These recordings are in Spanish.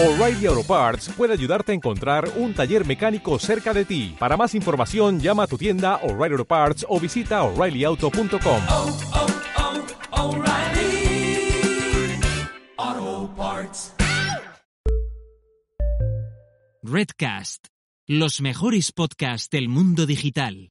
O'Reilly Auto Parts puede ayudarte a encontrar un taller mecánico cerca de ti. Para más información, llama a tu tienda O'Reilly Auto Parts o visita oreillyauto.com. oh, oh, Parts. Redcast, los mejores podcasts del mundo digital.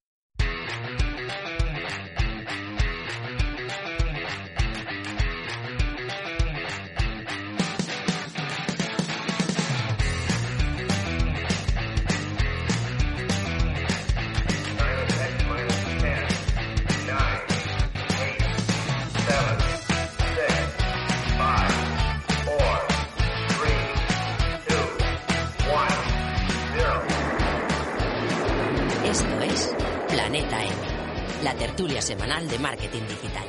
Semanal de marketing digital.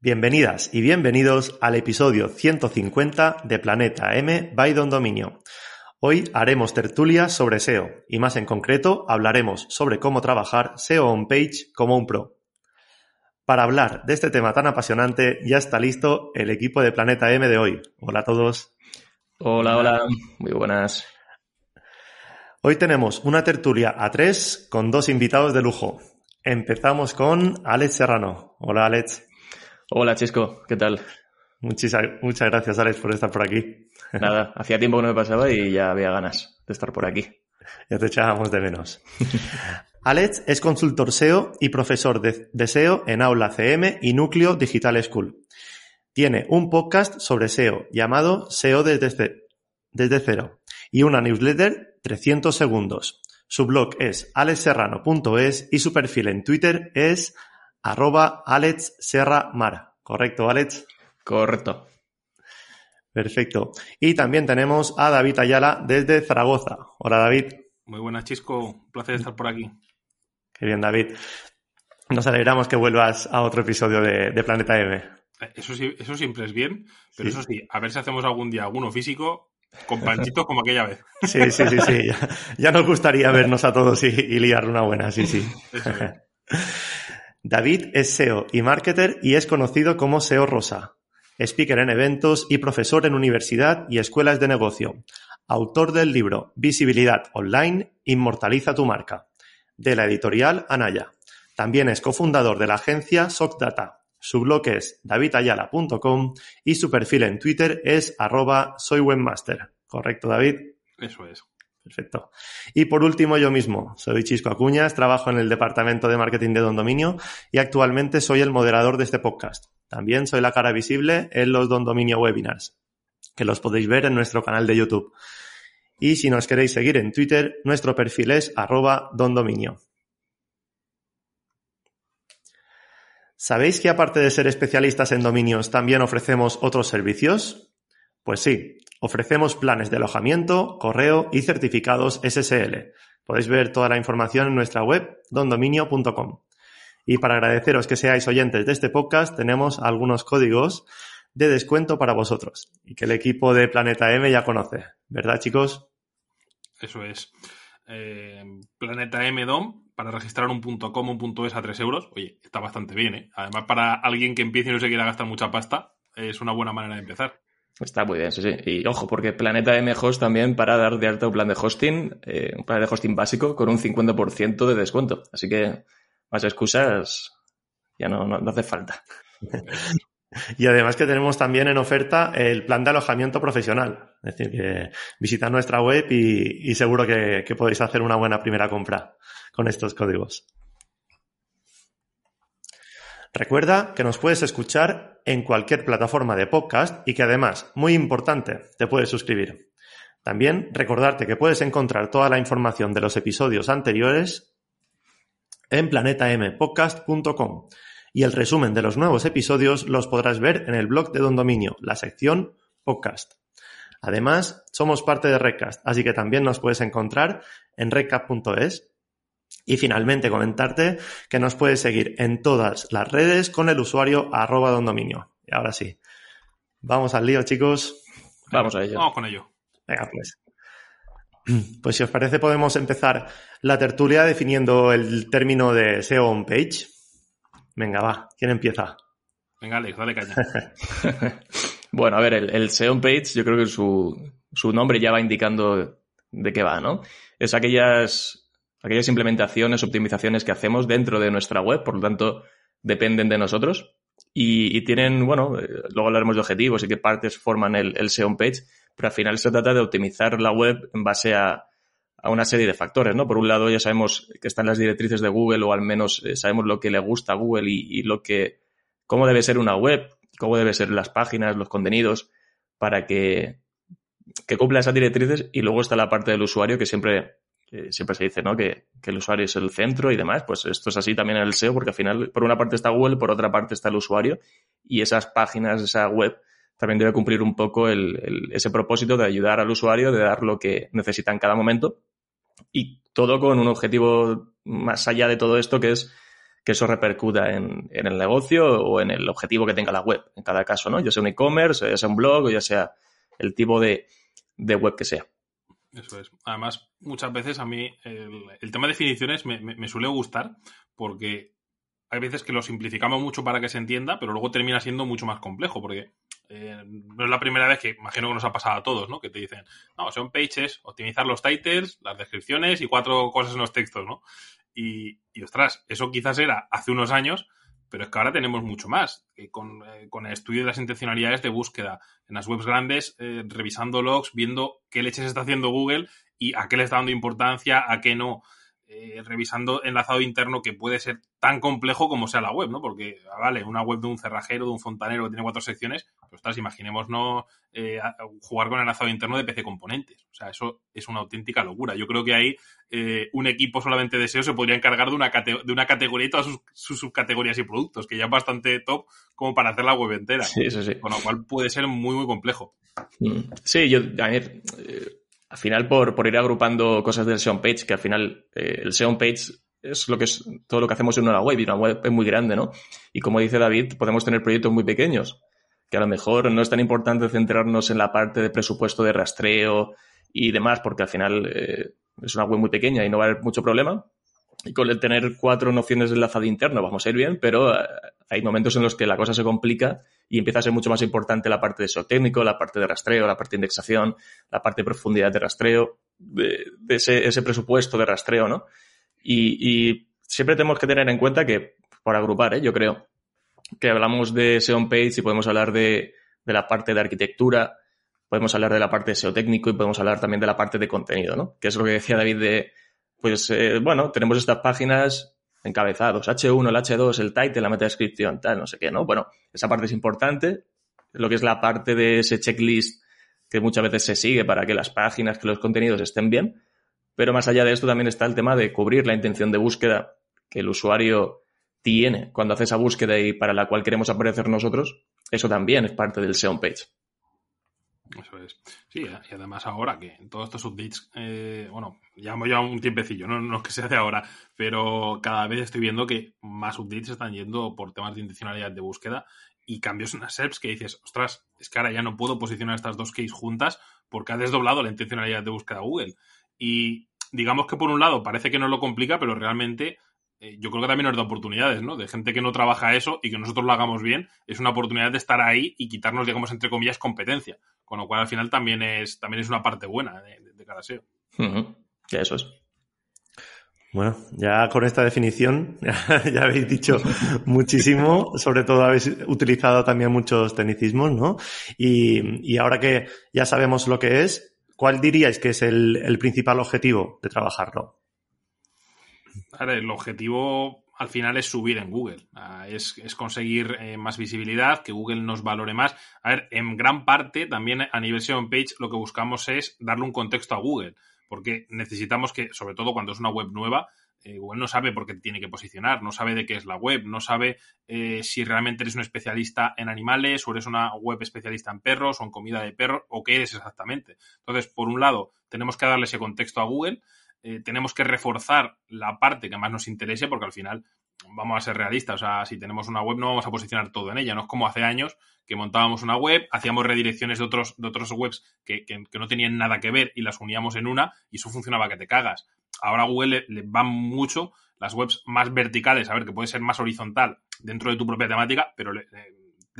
Bienvenidas y bienvenidos al episodio 150 de Planeta M by Don Dominio. Hoy haremos tertulia sobre SEO y más en concreto hablaremos sobre cómo trabajar SEO on page como un pro. Para hablar de este tema tan apasionante ya está listo el equipo de Planeta M de hoy. Hola a todos. Hola, hola, muy buenas. Hoy tenemos una tertulia a tres con dos invitados de lujo. Empezamos con Alex Serrano. Hola Alex. Hola, Chisco, ¿qué tal? Muchas gracias Alex por estar por aquí. Nada, hacía tiempo que no me pasaba y ya había ganas de estar por aquí. Ya te echábamos de menos. Alex es consultor SEO y profesor de, SEO en Aula CM y Núcleo Digital School. Tiene un podcast sobre SEO llamado SEO desde, desde cero y una newsletter 300 segundos. Su blog es alexserrano.es y su perfil en Twitter es arroba Alex Serra Mara. ¿Correcto, Alex? Correcto. Perfecto. Y también tenemos a David Ayala desde Zaragoza. Hola, David. Muy buenas, Chisco. Un placer estar por aquí. Qué bien, David. Nos alegramos que vuelvas a otro episodio de, de Planeta M. Eso, sí, eso siempre es bien, pero sí. eso sí, a ver si hacemos algún día alguno físico con panchitos como aquella vez. Sí, sí, sí, sí. Ya, ya nos gustaría vernos a todos y, y liar una buena, sí, sí. Eso es. David es SEO y marketer y es conocido como SEO Rosa. Speaker en eventos y profesor en universidad y escuelas de negocio. Autor del libro Visibilidad Online, Inmortaliza tu marca, de la editorial Anaya. También es cofundador de la agencia SocData. Su blog es davidayala.com y su perfil en Twitter es arroba soywebmaster. ¿Correcto, David? Eso es. Perfecto. Y por último, yo mismo. Soy Chisco Acuñas, trabajo en el departamento de marketing de Don Dominio y actualmente soy el moderador de este podcast. También soy la cara visible en los Don Dominio Webinars, que los podéis ver en nuestro canal de YouTube. Y si nos queréis seguir en Twitter, nuestro perfil es arroba Don Dominio. ¿Sabéis que aparte de ser especialistas en dominios, también ofrecemos otros servicios? Pues sí, ofrecemos planes de alojamiento, correo y certificados SSL. Podéis ver toda la información en nuestra web, dondominio.com. Y para agradeceros que seáis oyentes de este podcast, tenemos algunos códigos de descuento para vosotros y que el equipo de Planeta M ya conoce. ¿Verdad, chicos? Eso es. Eh, Planeta M DOM para registrar un .com, un .es a 3 euros. Oye, está bastante bien, ¿eh? Además, para alguien que empiece y no se quiera gastar mucha pasta, es una buena manera de empezar. Está muy bien, sí, sí. Y ojo, porque Planeta M Host también para dar de alta un plan de hosting, eh, un plan de hosting básico con un 50% de descuento. Así que más excusas ya no, no, no hace falta. Y además que tenemos también en oferta el plan de alojamiento profesional. Es decir, que nuestra web y, y seguro que, que, podéis hacer una buena primera compra con estos códigos. Recuerda que nos puedes escuchar en cualquier plataforma de podcast y que además, muy importante, te puedes suscribir. También recordarte que puedes encontrar toda la información de los episodios anteriores en planetampodcast.com y el resumen de los nuevos episodios los podrás ver en el blog de Don Dominio, la sección podcast. Además, somos parte de Recast, así que también nos puedes encontrar en recap.es. Y finalmente comentarte que nos puedes seguir en todas las redes con el usuario arroba Don Dominio. Y ahora sí, vamos al lío, chicos. Vamos a ello. Vamos con ello. Venga, pues. Pues si os parece podemos empezar la tertulia definiendo el término de SEO on page. Venga, va, ¿quién empieza? Venga, Alex, dale caña. bueno, a ver, el, el SEO on page, yo creo que su, su nombre ya va indicando de qué va, ¿no? Es aquellas, aquellas implementaciones, optimizaciones que hacemos dentro de nuestra web, por lo tanto, dependen de nosotros. Y, y tienen, bueno, eh, luego hablaremos de objetivos y qué partes forman el, el SEO page, pero al final se trata de optimizar la web en base a, a una serie de factores, ¿no? Por un lado, ya sabemos que están las directrices de Google, o al menos eh, sabemos lo que le gusta a Google y, lo que, cómo debe ser una web, cómo deben ser las páginas, los contenidos, para que, que cumpla esas directrices. Y luego está la parte del usuario, que siempre, que siempre se dice, ¿no? Que, que, el usuario es el centro y demás. Pues esto es así también en el SEO, porque al final, por una parte está Google, por otra parte está el usuario, y esas páginas, esa web, también debe cumplir un poco el, el, ese propósito de ayudar al usuario, de dar lo que necesita en cada momento y todo con un objetivo más allá de todo esto que es que eso repercuta en, en, el negocio o en el objetivo que tenga la web, en cada caso, ¿no? Ya sea un e-commerce, ya sea un blog o ya sea el tipo de, de web que sea. Eso es. Además, muchas veces a mí el, tema de definiciones me, me, suele gustar porque hay veces que lo simplificamos mucho para que se entienda, pero luego termina siendo mucho más complejo porque eh, no es la primera vez que imagino que nos ha pasado a todos, ¿no? Que te dicen, no, son pages, optimizar los titles, las descripciones y cuatro cosas en los textos, ¿no? Y, y ostras, eso quizás era hace unos años, pero es que ahora tenemos mucho más. Con, eh, con, el estudio de las intencionalidades de búsqueda en las webs grandes, eh, revisando logs, viendo qué leches está haciendo Google y a qué le está dando importancia, a qué no. Eh, revisando enlazado interno que puede ser tan complejo como sea la web, ¿no? Porque, ah, vale, una web de un cerrajero, de un fontanero que tiene cuatro secciones, pues ostras, imaginemos no eh, jugar con enlazado interno de PC componentes. O sea, eso es una auténtica locura. Yo creo que ahí eh, un equipo solamente de SEO se podría encargar de una, de una categoría y todas sus, sus, subcategorías y productos, que ya es bastante top como para hacer la web entera. Sí, eso sí. Con lo cual puede ser muy, muy complejo. Mm. Sí, yo, a ver, al final por, por ir agrupando cosas del SEO page, que al final eh, el SEO page es lo que es todo lo que hacemos en una web y una web es muy grande, ¿no? Y como dice David, podemos tener proyectos muy pequeños, que a lo mejor no es tan importante centrarnos en la parte de presupuesto de rastreo y demás, porque al final eh, es una web muy pequeña y no va a haber mucho problema. Y con el tener cuatro nociones de enlazado interno vamos a ir bien, pero eh, hay momentos en los que la cosa se complica y empieza a ser mucho más importante la parte de SEO técnico, la parte de rastreo, la parte de indexación, la parte de profundidad de rastreo, de, ese, presupuesto de rastreo, ¿no? Y, y, siempre tenemos que tener en cuenta que, por agrupar, ¿eh? yo creo, que hablamos de SEO on page y podemos hablar de, de la parte de arquitectura, podemos hablar de la parte de SEO técnico y podemos hablar también de la parte de contenido, ¿no? Que es lo que decía David de, pues, eh, bueno, tenemos estas páginas encabezados, H1, el H2, el title, la metadescripción, tal, no sé qué, ¿no? Bueno, esa parte es importante, lo que es la parte de ese checklist que muchas veces se sigue para que las páginas, que los contenidos estén bien, pero más allá de esto también está el tema de cubrir la intención de búsqueda que el usuario tiene cuando hace esa búsqueda y para la cual queremos aparecer nosotros, eso también es parte del SEO page. Eso es. Sí, y además ahora que todos estos updates, eh, bueno, ya un tiempecillo, ¿no? no es que sea de ahora, pero cada vez estoy viendo que más updates están yendo por temas de intencionalidad de búsqueda y cambios en las SERPs que dices, ostras, es que ahora ya no puedo posicionar estas dos keys juntas porque ha desdoblado la intencionalidad de búsqueda Google. Y digamos que por un lado parece que no lo complica, pero realmente eh, yo creo que también nos da oportunidades, ¿no? De gente que no trabaja eso y que nosotros lo hagamos bien, es una oportunidad de estar ahí y quitarnos, digamos, entre comillas, competencia. Con lo cual, al final, también es, también es una parte buena de, de, de cada SEO. Uh -huh. Eso es. Bueno, ya con esta definición ya, ya habéis dicho muchísimo, sobre todo habéis utilizado también muchos tecnicismos, ¿no? Y, y ahora que ya sabemos lo que es, ¿cuál diríais que es el, el principal objetivo de trabajarlo? El objetivo al final es subir en Google, es, es conseguir eh, más visibilidad, que Google nos valore más. A ver, en gran parte también a nivel SEO page lo que buscamos es darle un contexto a Google, porque necesitamos que, sobre todo cuando es una web nueva, eh, Google no sabe por qué tiene que posicionar, no sabe de qué es la web, no sabe eh, si realmente eres un especialista en animales o eres una web especialista en perros o en comida de perros o qué eres exactamente. Entonces, por un lado, tenemos que darle ese contexto a Google eh, tenemos que reforzar la parte que más nos interese, porque al final vamos a ser realistas, o sea, si tenemos una web no vamos a posicionar todo en ella, no es como hace años que montábamos una web, hacíamos redirecciones de otros, de otros webs que, que, no tenían nada que ver y las uníamos en una y eso funcionaba que te cagas. Ahora a Google le, van mucho las webs más verticales, a ver, que puede ser más horizontal dentro de tu propia temática, pero le-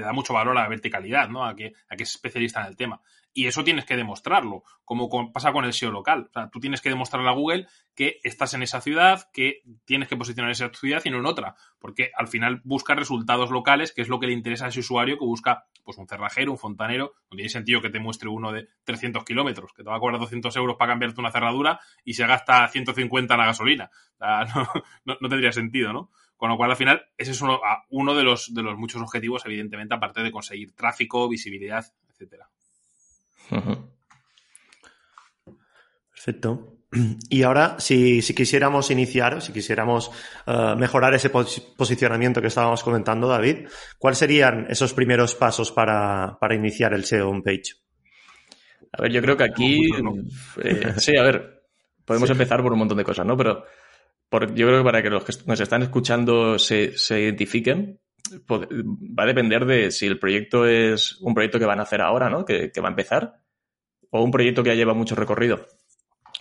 le da mucho valor a la verticalidad, ¿no? A que, a que es especialista en el tema. Y eso tienes que demostrarlo, como pasa con el SEO local. O sea, tú tienes que demostrarle a Google que estás en esa ciudad, que tienes que posicionar esa ciudad y no en otra. Porque al final busca resultados locales, que es lo que le interesa a ese usuario que busca pues un cerrajero, un fontanero. No tiene sentido que te muestre uno de 300 kilómetros, que te va a cobrar 200 euros para cambiarte una cerradura y se gasta 150 en la gasolina. No tendría sentido, ¿no? Con lo cual, al final, ese es uno, de, los, de los muchos objetivos, evidentemente, aparte de conseguir tráfico, visibilidad, etcétera. Perfecto. Y ahora, si, si quisiéramos iniciar, si quisiéramos eh, mejorar ese pos- posicionamiento que estábamos comentando, David, ¿cuáles serían esos primeros pasos para, para iniciar el SEO homepage? A ver, yo creo que aquí. eh, sí, a ver, podemos Sí. empezar por un montón de cosas, ¿no? Pero por- yo creo que para que los que nos están escuchando se, se identifiquen, va a depender de si el proyecto es un proyecto que van a hacer ahora, ¿no? Que, que va a empezar, o un proyecto que ya lleva mucho recorrido.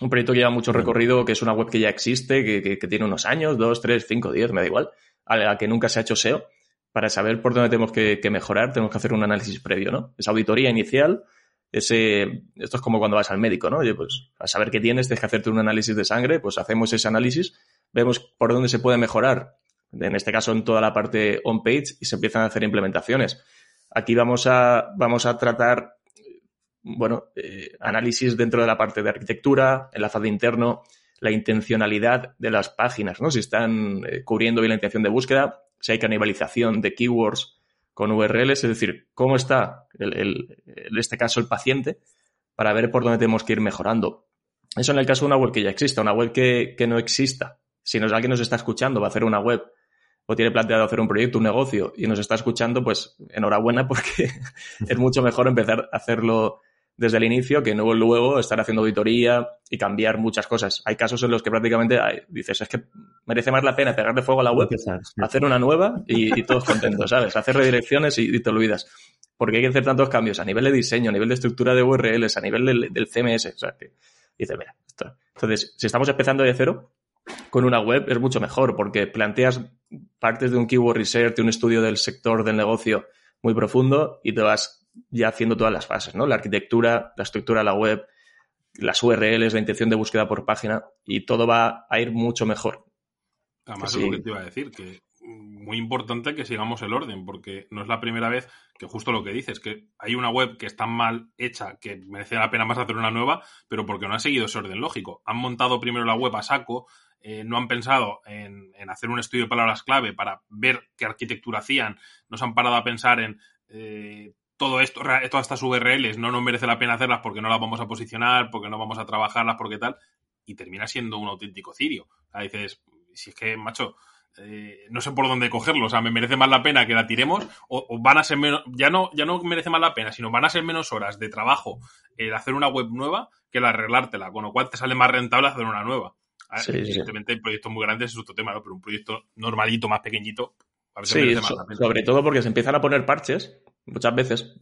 Un proyecto que lleva mucho recorrido, que es una web que ya existe, que, que- que tiene unos años, dos, tres, cinco, diez, me da igual, a la que nunca se ha hecho SEO. Para saber por dónde tenemos que, que mejorar, tenemos que hacer un análisis previo, ¿no? Esa auditoría inicial, ese, esto es como cuando vas al médico, ¿no? Oye, pues a saber qué tienes, tienes que hacerte un análisis de sangre, pues hacemos ese análisis, vemos por dónde se puede mejorar, en este caso en toda la parte on-page, y se empiezan a hacer implementaciones. Aquí vamos a, vamos a tratar, bueno, eh, análisis dentro de la parte de arquitectura, enlazado interno, la intencionalidad de las páginas, ¿no? Si están eh, cubriendo bien la intención de búsqueda, si hay canibalización de keywords con URLs, es decir, cómo está, en este caso, el paciente, para ver por dónde tenemos que ir mejorando. Eso en el caso de una web que ya exista, una web que, que no exista. Si nos, alguien nos está escuchando, va a hacer una web o tiene planteado hacer un proyecto, un negocio y nos está escuchando, pues enhorabuena porque es mucho mejor empezar a hacerlo desde el inicio que no luego estar haciendo auditoría y cambiar muchas cosas. Hay casos en los que prácticamente dices, es que merece más la pena pegarle fuego a la web hacer una nueva y, y todos contentos, ¿sabes? Hacer redirecciones y, y te olvidas. Porque hay que hacer tantos cambios a nivel de diseño, a nivel de estructura de URLs, a nivel del, del CMS. O sea, que dices, mira, esto. Entonces, si estamos empezando de cero, con una web es mucho mejor porque planteas partes de un keyword research, de un estudio del sector del negocio muy profundo y te vas ya haciendo todas las fases, ¿no? La arquitectura, la estructura de la web, las URLs, la intención de búsqueda por página y todo va a ir mucho mejor. Además, Sí. es lo que te iba a decir, que muy importante que sigamos el orden, porque no es la primera vez que justo lo que dices, que hay una web que está mal hecha, que merece la pena más hacer una nueva, pero porque no ha seguido ese orden lógico. Han montado primero la web a saco, eh, no han pensado en, hacer un estudio de palabras clave para ver qué arquitectura hacían, no se han parado a pensar en eh, todo esto, todas estas URLs, no nos merece la pena hacerlas porque no las vamos a posicionar, porque no vamos a trabajarlas, porque tal, y termina siendo un auténtico cirio. Dices, si es que, macho, eh, no sé por dónde cogerlo. O sea, me merece más la pena que la tiremos o, o van a ser menos, ya no, ya no merece más la pena, sino van a ser menos horas de trabajo el hacer una web nueva que el arreglártela, con lo cual te sale más rentable hacer una nueva. Sí, sí. Evidentemente, en proyectos muy grandes es otro tema, ¿no? Pero un proyecto normalito, más pequeñito, a veces Sí, más so- sobre todo porque se empiezan a poner parches, muchas veces,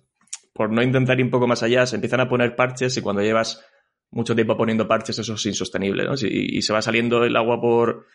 por no intentar ir un poco más allá, se empiezan a poner parches y cuando llevas mucho tiempo poniendo parches eso es insostenible, ¿no? Y se va saliendo el agua por,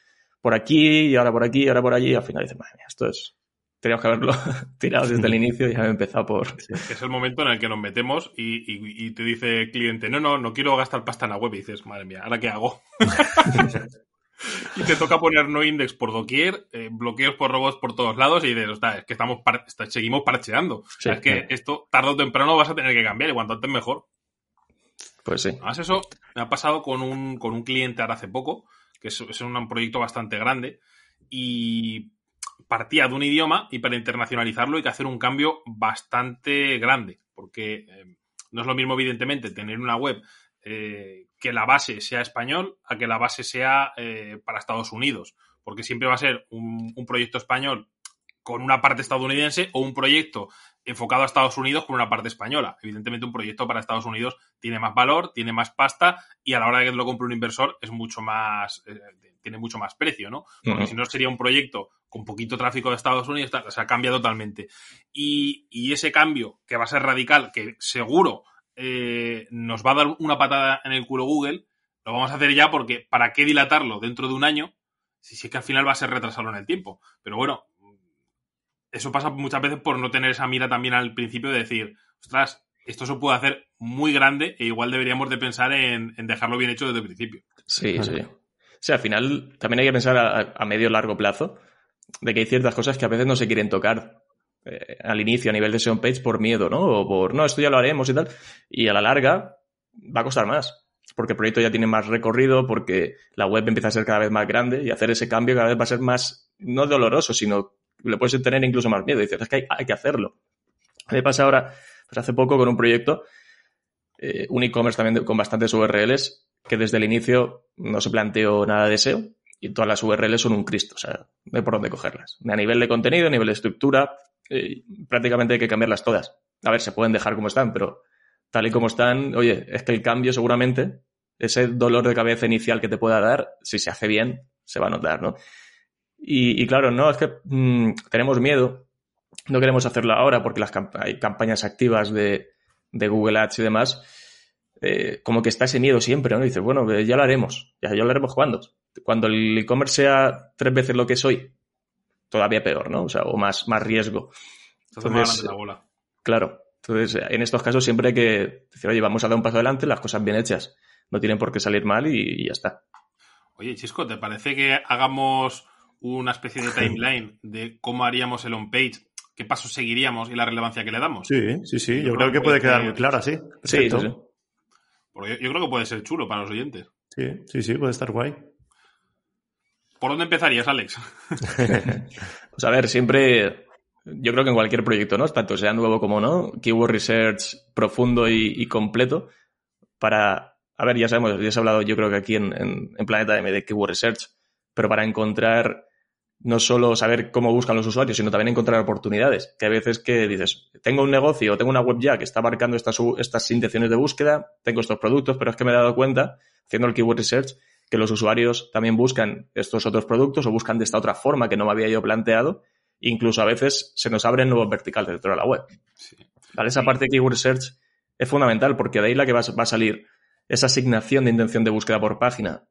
por aquí y ahora por aquí y ahora por allí y al final dices, madre mía, esto es... Teníamos que haberlo tirado desde el inicio y haber empezado por... Es el momento en el que nos metemos y, y- y te dice el cliente, no, no, no quiero gastar pasta en la web. Y dices, madre mía, ¿ahora qué hago? y te toca poner no index por doquier, eh, bloqueos por robots por todos lados y dices, "Ostras, es que estamos par- está- seguimos parcheando. O sea, es que claro. esto tarde o temprano vas a tener que cambiar y cuanto antes mejor. Pues sí. Además, eso me ha pasado con un, con un cliente ahora hace poco, que es, es un proyecto bastante grande, y partía de un idioma y para internacionalizarlo hay que hacer un cambio bastante grande, porque eh, no es lo mismo, evidentemente, tener una web eh, que la base sea español a que la base sea eh, para Estados Unidos, porque siempre va a ser un, un proyecto español con una parte estadounidense o un proyecto enfocado a Estados Unidos con una parte española. Evidentemente, un proyecto para Estados Unidos tiene más valor, tiene más pasta y a la hora de que lo compre un inversor es mucho más. eh, tiene mucho más precio, ¿no? Porque si no sería un proyecto con poquito tráfico de Estados Unidos, o sea, cambia totalmente. Y, y ese cambio, que va a ser radical, que seguro eh, nos va a dar una patada en el culo Google, lo vamos a hacer ya porque ¿para qué dilatarlo dentro de un año si sí que al final va a ser retrasarlo en el tiempo? Pero bueno, eso pasa muchas veces por no tener esa mira también al principio de decir, ostras, esto se puede hacer muy grande e igual deberíamos de pensar en, en dejarlo bien hecho desde el principio. Sí, sí. Sea, al final también hay que pensar a, a medio largo plazo de que hay ciertas cosas que a veces no se quieren tocar eh, al inicio a nivel de SEO page por miedo, ¿no? O por, no, esto ya lo haremos y tal. Y a la larga va a costar más. Porque el proyecto ya tiene más recorrido, porque la web empieza a ser cada vez más grande y hacer ese cambio cada vez va a ser más, no doloroso, sino le puedes tener incluso más miedo. Dices, es que hay, que hacerlo. Me pasa ahora, pues hace poco con un proyecto, eh, un e-commerce también con bastantes URLs, que desde el inicio no se planteó nada de SEO y todas las URLs son un Cristo, o sea, hay por dónde cogerlas. A nivel de contenido, a nivel de estructura, eh, prácticamente hay que cambiarlas todas. A ver, se pueden dejar como están, pero tal y como están, oye, es que el cambio seguramente, ese dolor de cabeza inicial que te pueda dar, si se hace bien, se va a notar, ¿no? Y, y claro, no, es que mm, tenemos miedo, no queremos hacerlo ahora porque las camp- hay campañas activas de, de Google Ads y demás, eh, como que está ese miedo siempre, ¿no? Y dices, bueno, eh, ya lo haremos, ya, ya lo haremos cuando. Cuando el e-commerce sea tres veces lo que soy, todavía peor, ¿no? O sea, o más, más riesgo. Entonces, grande la bola. Claro. Entonces, en estos casos siempre hay que decir, oye, vamos a dar un paso adelante, las cosas bien hechas. No tienen por qué salir mal y, y ya está. Oye, Chisco, ¿te parece que hagamos una especie de timeline de cómo haríamos el on-page, qué pasos seguiríamos y la relevancia que le damos? Sí, sí, sí. Yo Yo creo creo que puede quedar muy claro así. Sí, Perfecto. sí, sí. Porque yo, creo que puede ser chulo para los oyentes. Sí, sí, sí, puede estar guay. ¿Por dónde empezarías, Alex? Pues a ver, siempre, yo creo que en cualquier proyecto, ¿no? Tanto sea nuevo como no, keyword research profundo y, y completo para, a ver, ya sabemos, ya se ha hablado yo creo que aquí en, en, en Planeta M de keyword research, pero para encontrar no solo saber cómo buscan los usuarios, sino también encontrar oportunidades. Que hay veces que dices, tengo un negocio, tengo una web ya que está abarcando estas, estas intenciones de búsqueda, tengo estos productos, pero es que me he dado cuenta, haciendo el keyword research, que los usuarios también buscan estos otros productos o buscan de esta otra forma que no me había yo planteado. Incluso a veces se nos abren nuevos verticales dentro de la web. Sí. ¿Vale? Esa parte de keyword research es fundamental porque de ahí la que va, va a salir esa asignación de intención de búsqueda por página.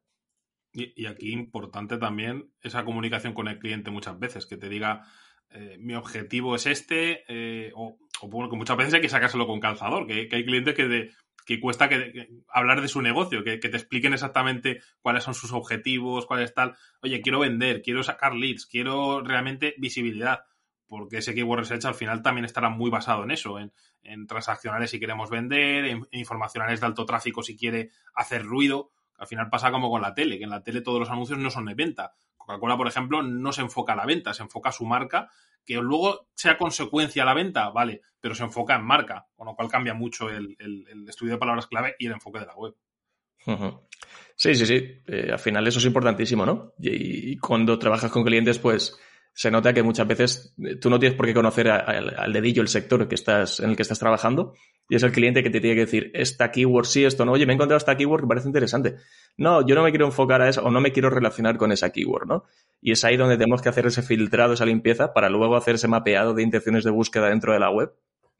Y, aquí importante también esa comunicación con el cliente muchas veces, que te diga, eh, mi objetivo es este, eh, o, o que muchas veces hay que sacárselo con calzador, que, que hay clientes que, de- que cuesta que, hablar de su negocio, que, que te expliquen exactamente cuáles son sus objetivos, cuáles tal. Oye, quiero vender, quiero sacar leads, quiero realmente visibilidad, porque ese keyword research al final también estará muy basado en eso, en, transaccionales si queremos vender, en, en informacionales de alto tráfico si quiere hacer ruido. Al final pasa como con la tele, que en la tele todos los anuncios no son de venta. Coca-Cola, por ejemplo, no se enfoca a la venta, se enfoca a su marca, que luego sea consecuencia a la venta, vale, pero se enfoca en marca, con lo cual cambia mucho el, estudio de palabras clave y el enfoque de la web. Sí, sí, sí. Eh, al final eso es importantísimo, ¿no? Y cuando trabajas con clientes, pues se nota que muchas veces eh, tú no tienes por qué conocer al, dedillo el sector en el que estás trabajando y es el cliente que te tiene que decir, esta keyword sí, esto no. Oye, me he encontrado esta keyword que parece interesante. No, yo no me quiero enfocar a eso o no me quiero relacionar con esa keyword, ¿no? Y es ahí donde tenemos que hacer ese filtrado, esa limpieza para luego hacer ese mapeado de intenciones de búsqueda dentro de la web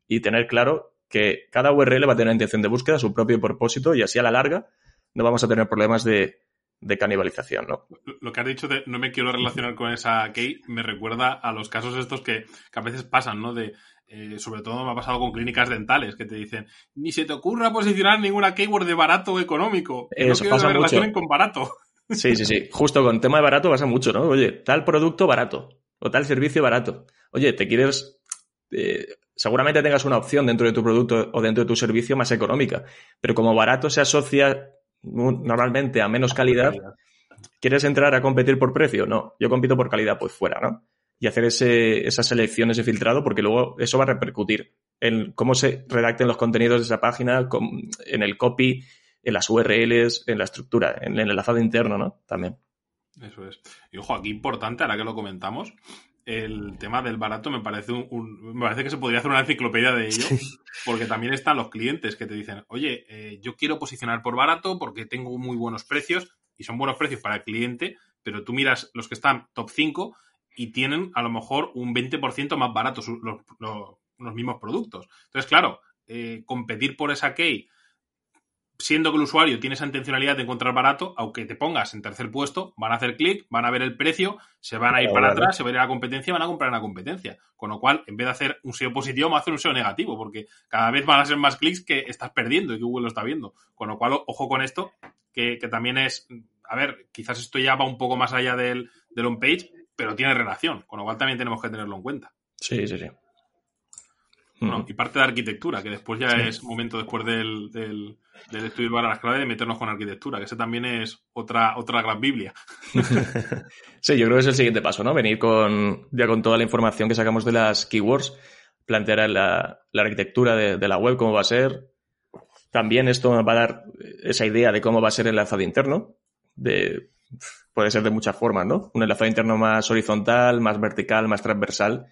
y tener claro que cada URL va a tener una intención de búsqueda, su propio propósito y así a la larga no vamos a tener problemas de, de canibalización, ¿no? Lo que has dicho de no me quiero relacionar con esa key me recuerda a los casos estos que, que a veces pasan, ¿no? De, eh, sobre todo me ha pasado con clínicas dentales que te dicen, ni se te ocurra posicionar ninguna keyword de barato económico. que no Eso que pasa mucho. relacionen con barato. Sí, sí, sí. Justo con tema de barato pasa mucho, ¿no? Oye, tal producto barato o tal servicio barato. Oye, te quieres... eh, seguramente tengas una opción dentro de tu producto o dentro de tu servicio más económica, pero como barato se asocia normalmente a menos calidad, ¿quieres entrar a competir por precio? No, yo compito por calidad, pues fuera, ¿no? Y hacer ese, esa selección, ese filtrado, porque luego eso va a repercutir en cómo se redacten los contenidos de esa página, en el copy, en las URLs, en la estructura, en el enlazado interno, ¿no? También. Eso es. Y ojo, aquí importante, ahora que lo comentamos, el tema del barato me parece un, un- me parece que se podría hacer una enciclopedia de ello, porque también están los clientes que te dicen, oye, eh, yo quiero posicionar por barato porque tengo muy buenos precios, y son buenos precios para el cliente, pero tú miras los que están top 5 y tienen a lo mejor un 20% más baratos los, los, los, mismos productos. Entonces, claro, eh, competir por esa key siendo que el usuario tiene esa intencionalidad de encontrar barato, aunque te pongas en tercer puesto, van a hacer clic, van a ver el precio, se van a ir para atrás, se van a ir a la competencia, van a comprar en la competencia. Con lo cual, en vez de hacer un SEO positivo, va a hacer un SEO negativo, porque cada vez van a ser más clics que estás perdiendo y que Google lo está viendo. Con lo cual, ojo con esto, que, que también es, a ver, quizás esto ya va un poco más allá del, del on-page, pero tiene relación, con lo cual también tenemos que tenerlo en cuenta. Sí, sí, sí. Bueno, y parte de arquitectura, que después ya sí. es momento después del, del, del estudio para las claves de meternos con arquitectura, que ese también es otra, otra gran Biblia. sí, yo creo que es el siguiente paso, ¿no? Venir con ya con toda la información que sacamos de las keywords, plantear la, la arquitectura de, de, la web, cómo va a ser. También esto va a dar esa idea de cómo va a ser el enlazado interno. De, puede ser de muchas formas, ¿no? Un enlazado interno más horizontal, más vertical, más transversal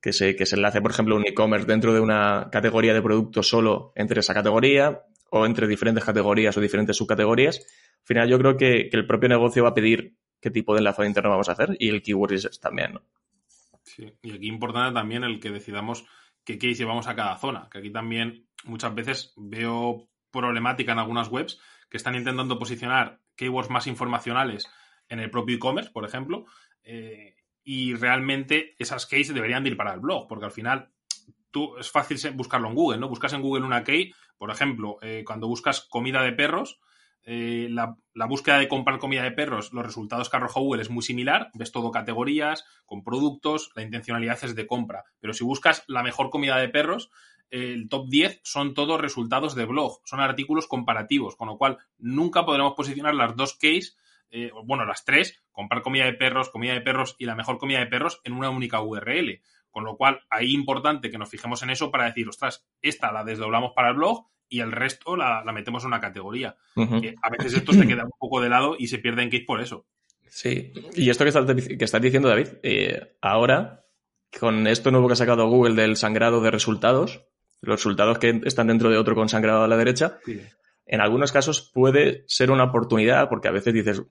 que se, que se enlace, por ejemplo, un e-commerce dentro de una categoría de producto solo entre esa categoría o entre diferentes categorías o diferentes subcategorías. Al final yo creo que, que el propio negocio va a pedir qué tipo de enlazado interno vamos a hacer y el keyword research también. Sí, y aquí importante también el que decidamos qué case llevamos a cada zona, que aquí también muchas veces veo problemática en algunas webs que están intentando posicionar keywords más informacionales en el propio e-commerce, por ejemplo, eh, y realmente esas keys deberían de ir para el blog, porque al final tú es fácil buscarlo en Google, ¿no? Buscas en Google una key, por ejemplo, eh, cuando buscas comida de perros, eh, la, la, búsqueda de comprar comida de perros, los resultados que arroja Google es muy similar, ves todo categorías, con productos, la intencionalidad es de compra, pero si buscas la mejor comida de perros, eh, el top 10 son todos resultados de blog, son artículos comparativos, con lo cual nunca podremos posicionar las dos keys eh, bueno, las tres, comprar comida de perros, comida de perros y la mejor comida de perros en una única URL. Con lo cual, ahí importante que nos fijemos en eso para decir, ostras, esta la desdoblamos para el blog y el resto la, la metemos en una categoría. Uh -huh. a veces esto se queda un poco de lado y se pierde en case por eso. Sí, y esto que estás, que estás diciendo, David, eh, ahora, con esto nuevo que ha sacado Google del sangrado de resultados, los resultados que están dentro de otro con sangrado a la derecha, sí en algunos casos puede ser una oportunidad porque a veces dices,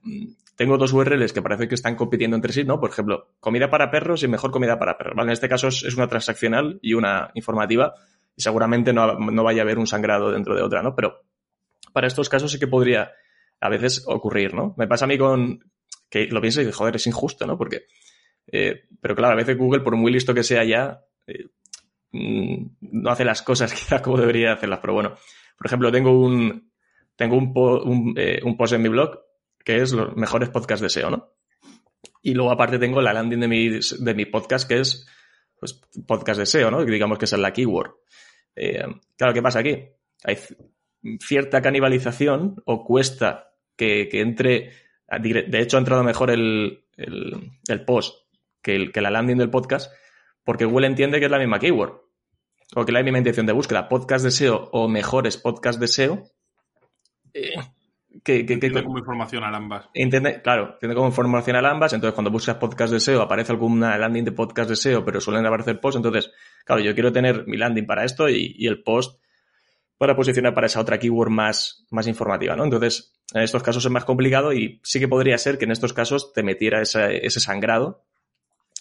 tengo dos URLs que parece que están compitiendo entre sí, ¿no? Por ejemplo, comida para perros y mejor comida para perros. ¿vale? En este caso es una transaccional y una informativa y seguramente no, no vaya a haber un sangrado dentro de otra, ¿no? Pero para estos casos sí que podría a veces ocurrir, ¿no? Me pasa a mí con que lo pienso y digo, joder, es injusto, ¿no? Porque, eh, pero claro, a veces Google, por muy listo que sea ya, eh, no hace las cosas quizás como debería hacerlas, pero bueno. Por ejemplo, tengo un, tengo un, po, un, eh, un, post en mi blog que es los mejores podcasts de SEO, ¿no? Y luego aparte tengo la landing de mi, de mi podcast que es pues, podcast de SEO, ¿no? Digamos que esa es la keyword. Eh, claro, ¿qué pasa aquí? Hay cierta canibalización o cuesta que, que, entre... De hecho, ha entrado mejor el, el, el post que, el, que la landing del podcast porque Google entiende que es la misma keyword o que la misma intención de búsqueda. Podcast de SEO o mejores podcasts de SEO eh, que, que, entiende que, como información a ambas. Entiende, claro, entiende como información a ambas. Entonces, cuando buscas podcast de SEO, aparece alguna landing de podcast de SEO, pero suelen aparecer posts. Entonces, claro, yo quiero tener mi landing para esto y, y, el post para posicionar para esa otra keyword más, más informativa, ¿no? Entonces, en estos casos es más complicado y sí que podría ser que en estos casos te metiera ese, ese sangrado.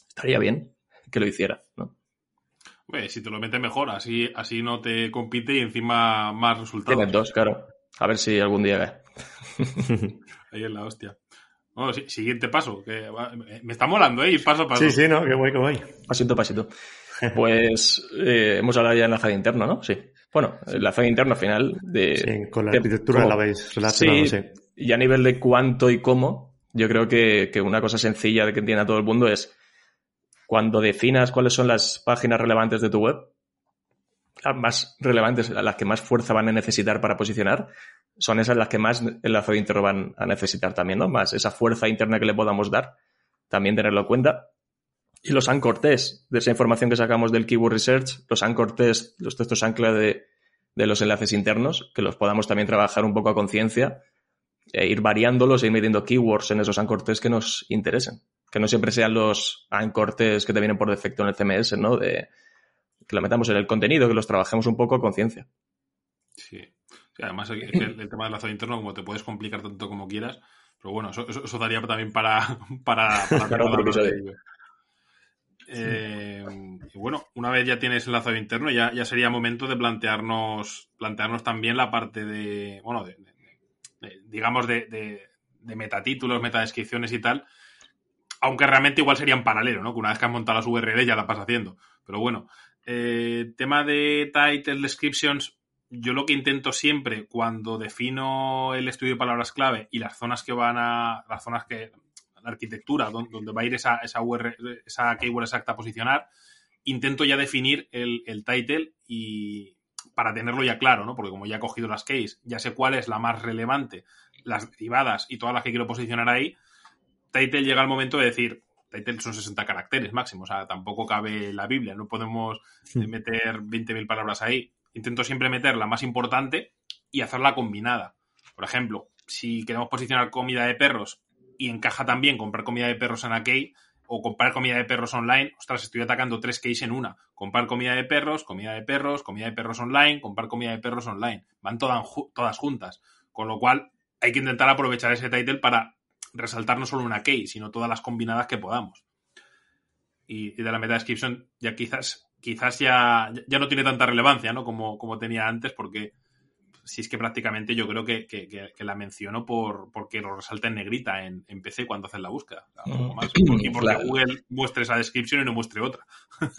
Estaría bien que lo hiciera, ¿no? Bueno, si te lo metes mejor, así, así no te compite y encima más resultados. Tienes dos, claro. A ver si algún día. Ahí es la hostia. Bueno, sí, siguiente paso. Que me está molando, ¿eh? Paso a paso. Sí, sí, no, qué guay, qué guay. Pasito a pasito. Pues eh, hemos hablado ya de enlazado interno, ¿no? Sí. Bueno, el enlazado interno al final de... Sí, con la arquitectura la veis relacionado, sí, sí. Y a nivel de cuánto y cómo, yo creo que, que una cosa sencilla de que entienda todo el mundo es cuando definas cuáles son las páginas relevantes de tu web, las más relevantes, las que más fuerza van a necesitar para posicionar, son esas las que más enlazo interno van a necesitar también, ¿no? Más esa fuerza interna que le podamos dar, también tenerlo en cuenta. Y los anchor test de esa información que sacamos del Keyword Research, los anchor test, los textos ancla de, de los enlaces internos, que los podamos también trabajar un poco a conciencia, e ir variándolos e ir metiendo keywords en esos anchor test que nos interesen. Que no siempre sean los anchor test que te vienen por defecto en el CMS, ¿no? De, que lo metamos en el contenido, que los trabajemos un poco a conciencia. Sí. sí. Además, el, el, tema del enlazo interno, como te puedes complicar tanto como quieras, Pero bueno, eso, eso- eso daría también para, para, para, ello. Eh, y bueno, una vez ya tienes el enlazado interno, ya, ya sería momento de plantearnos, plantearnos también la parte de, bueno, de, de- de- digamos, de, de metatítulos, metadescripciones y tal. Aunque realmente igual sería en paralelo, ¿no? Que una vez que has montado las URLs ya la vas haciendo. Pero bueno, eh, tema de title descriptions, yo lo que intento siempre cuando defino el estudio de palabras clave y las zonas que van a, las zonas que, la arquitectura, don- donde, va a ir esa, esa URL, esa keyword exacta a posicionar, intento ya definir el, el title y para tenerlo ya claro, ¿no? Porque como ya he cogido las keys, ya sé cuál es la más relevante, las derivadas y todas las que quiero posicionar ahí, title llega el momento de decir, title son 60 caracteres máximo, o sea, tampoco cabe la Biblia, no podemos meter 20.000 palabras ahí. Intento siempre meter la más importante y hacerla combinada. Por ejemplo, si queremos posicionar comida de perros y encaja también comprar comida de perros en Akey o comprar comida de perros online, ostras, estoy atacando tres keys en una. Comprar comida de perros, comida de perros, comida de perros online, comprar comida de perros online. Van todas juntas. Con lo cual, hay que intentar aprovechar ese title para resaltar no solo una key, sino todas las combinadas que podamos. Y, y de la meta description ya quizás, quizás ya, ya no tiene tanta relevancia, ¿no? Como, como tenía antes, porque si es que prácticamente yo creo que, que- que- que la menciono por, porque lo resalta en negrita en, en PC cuando haces la búsqueda. O sea, poco más. Mm, Y porque claro. Google muestre esa descripción y no muestre otra.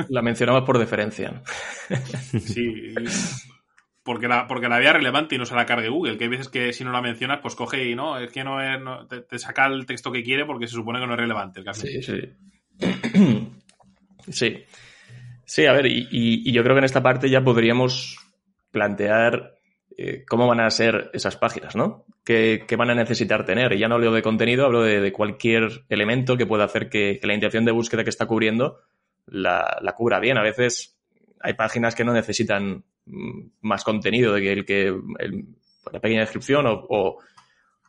La mencionamos por deferencia. Sí. Porque la, porque la vea relevante y no se la cargue Google. Que hay veces que si no la mencionas, pues coge y no, es que no te, saca el texto que quiere porque se supone que no es relevante el caso. Sí, sí. Sí. Sí, a ver, y, yo creo que en esta parte ya podríamos plantear eh, cómo van a ser esas páginas, ¿no? ¿Qué, van a necesitar tener? Y ya no hablo de contenido, hablo de, cualquier elemento que pueda hacer que, la intención de búsqueda que está cubriendo la, cubra bien. A veces hay páginas que no necesitan más contenido de que el que el- la pequeña descripción o, o-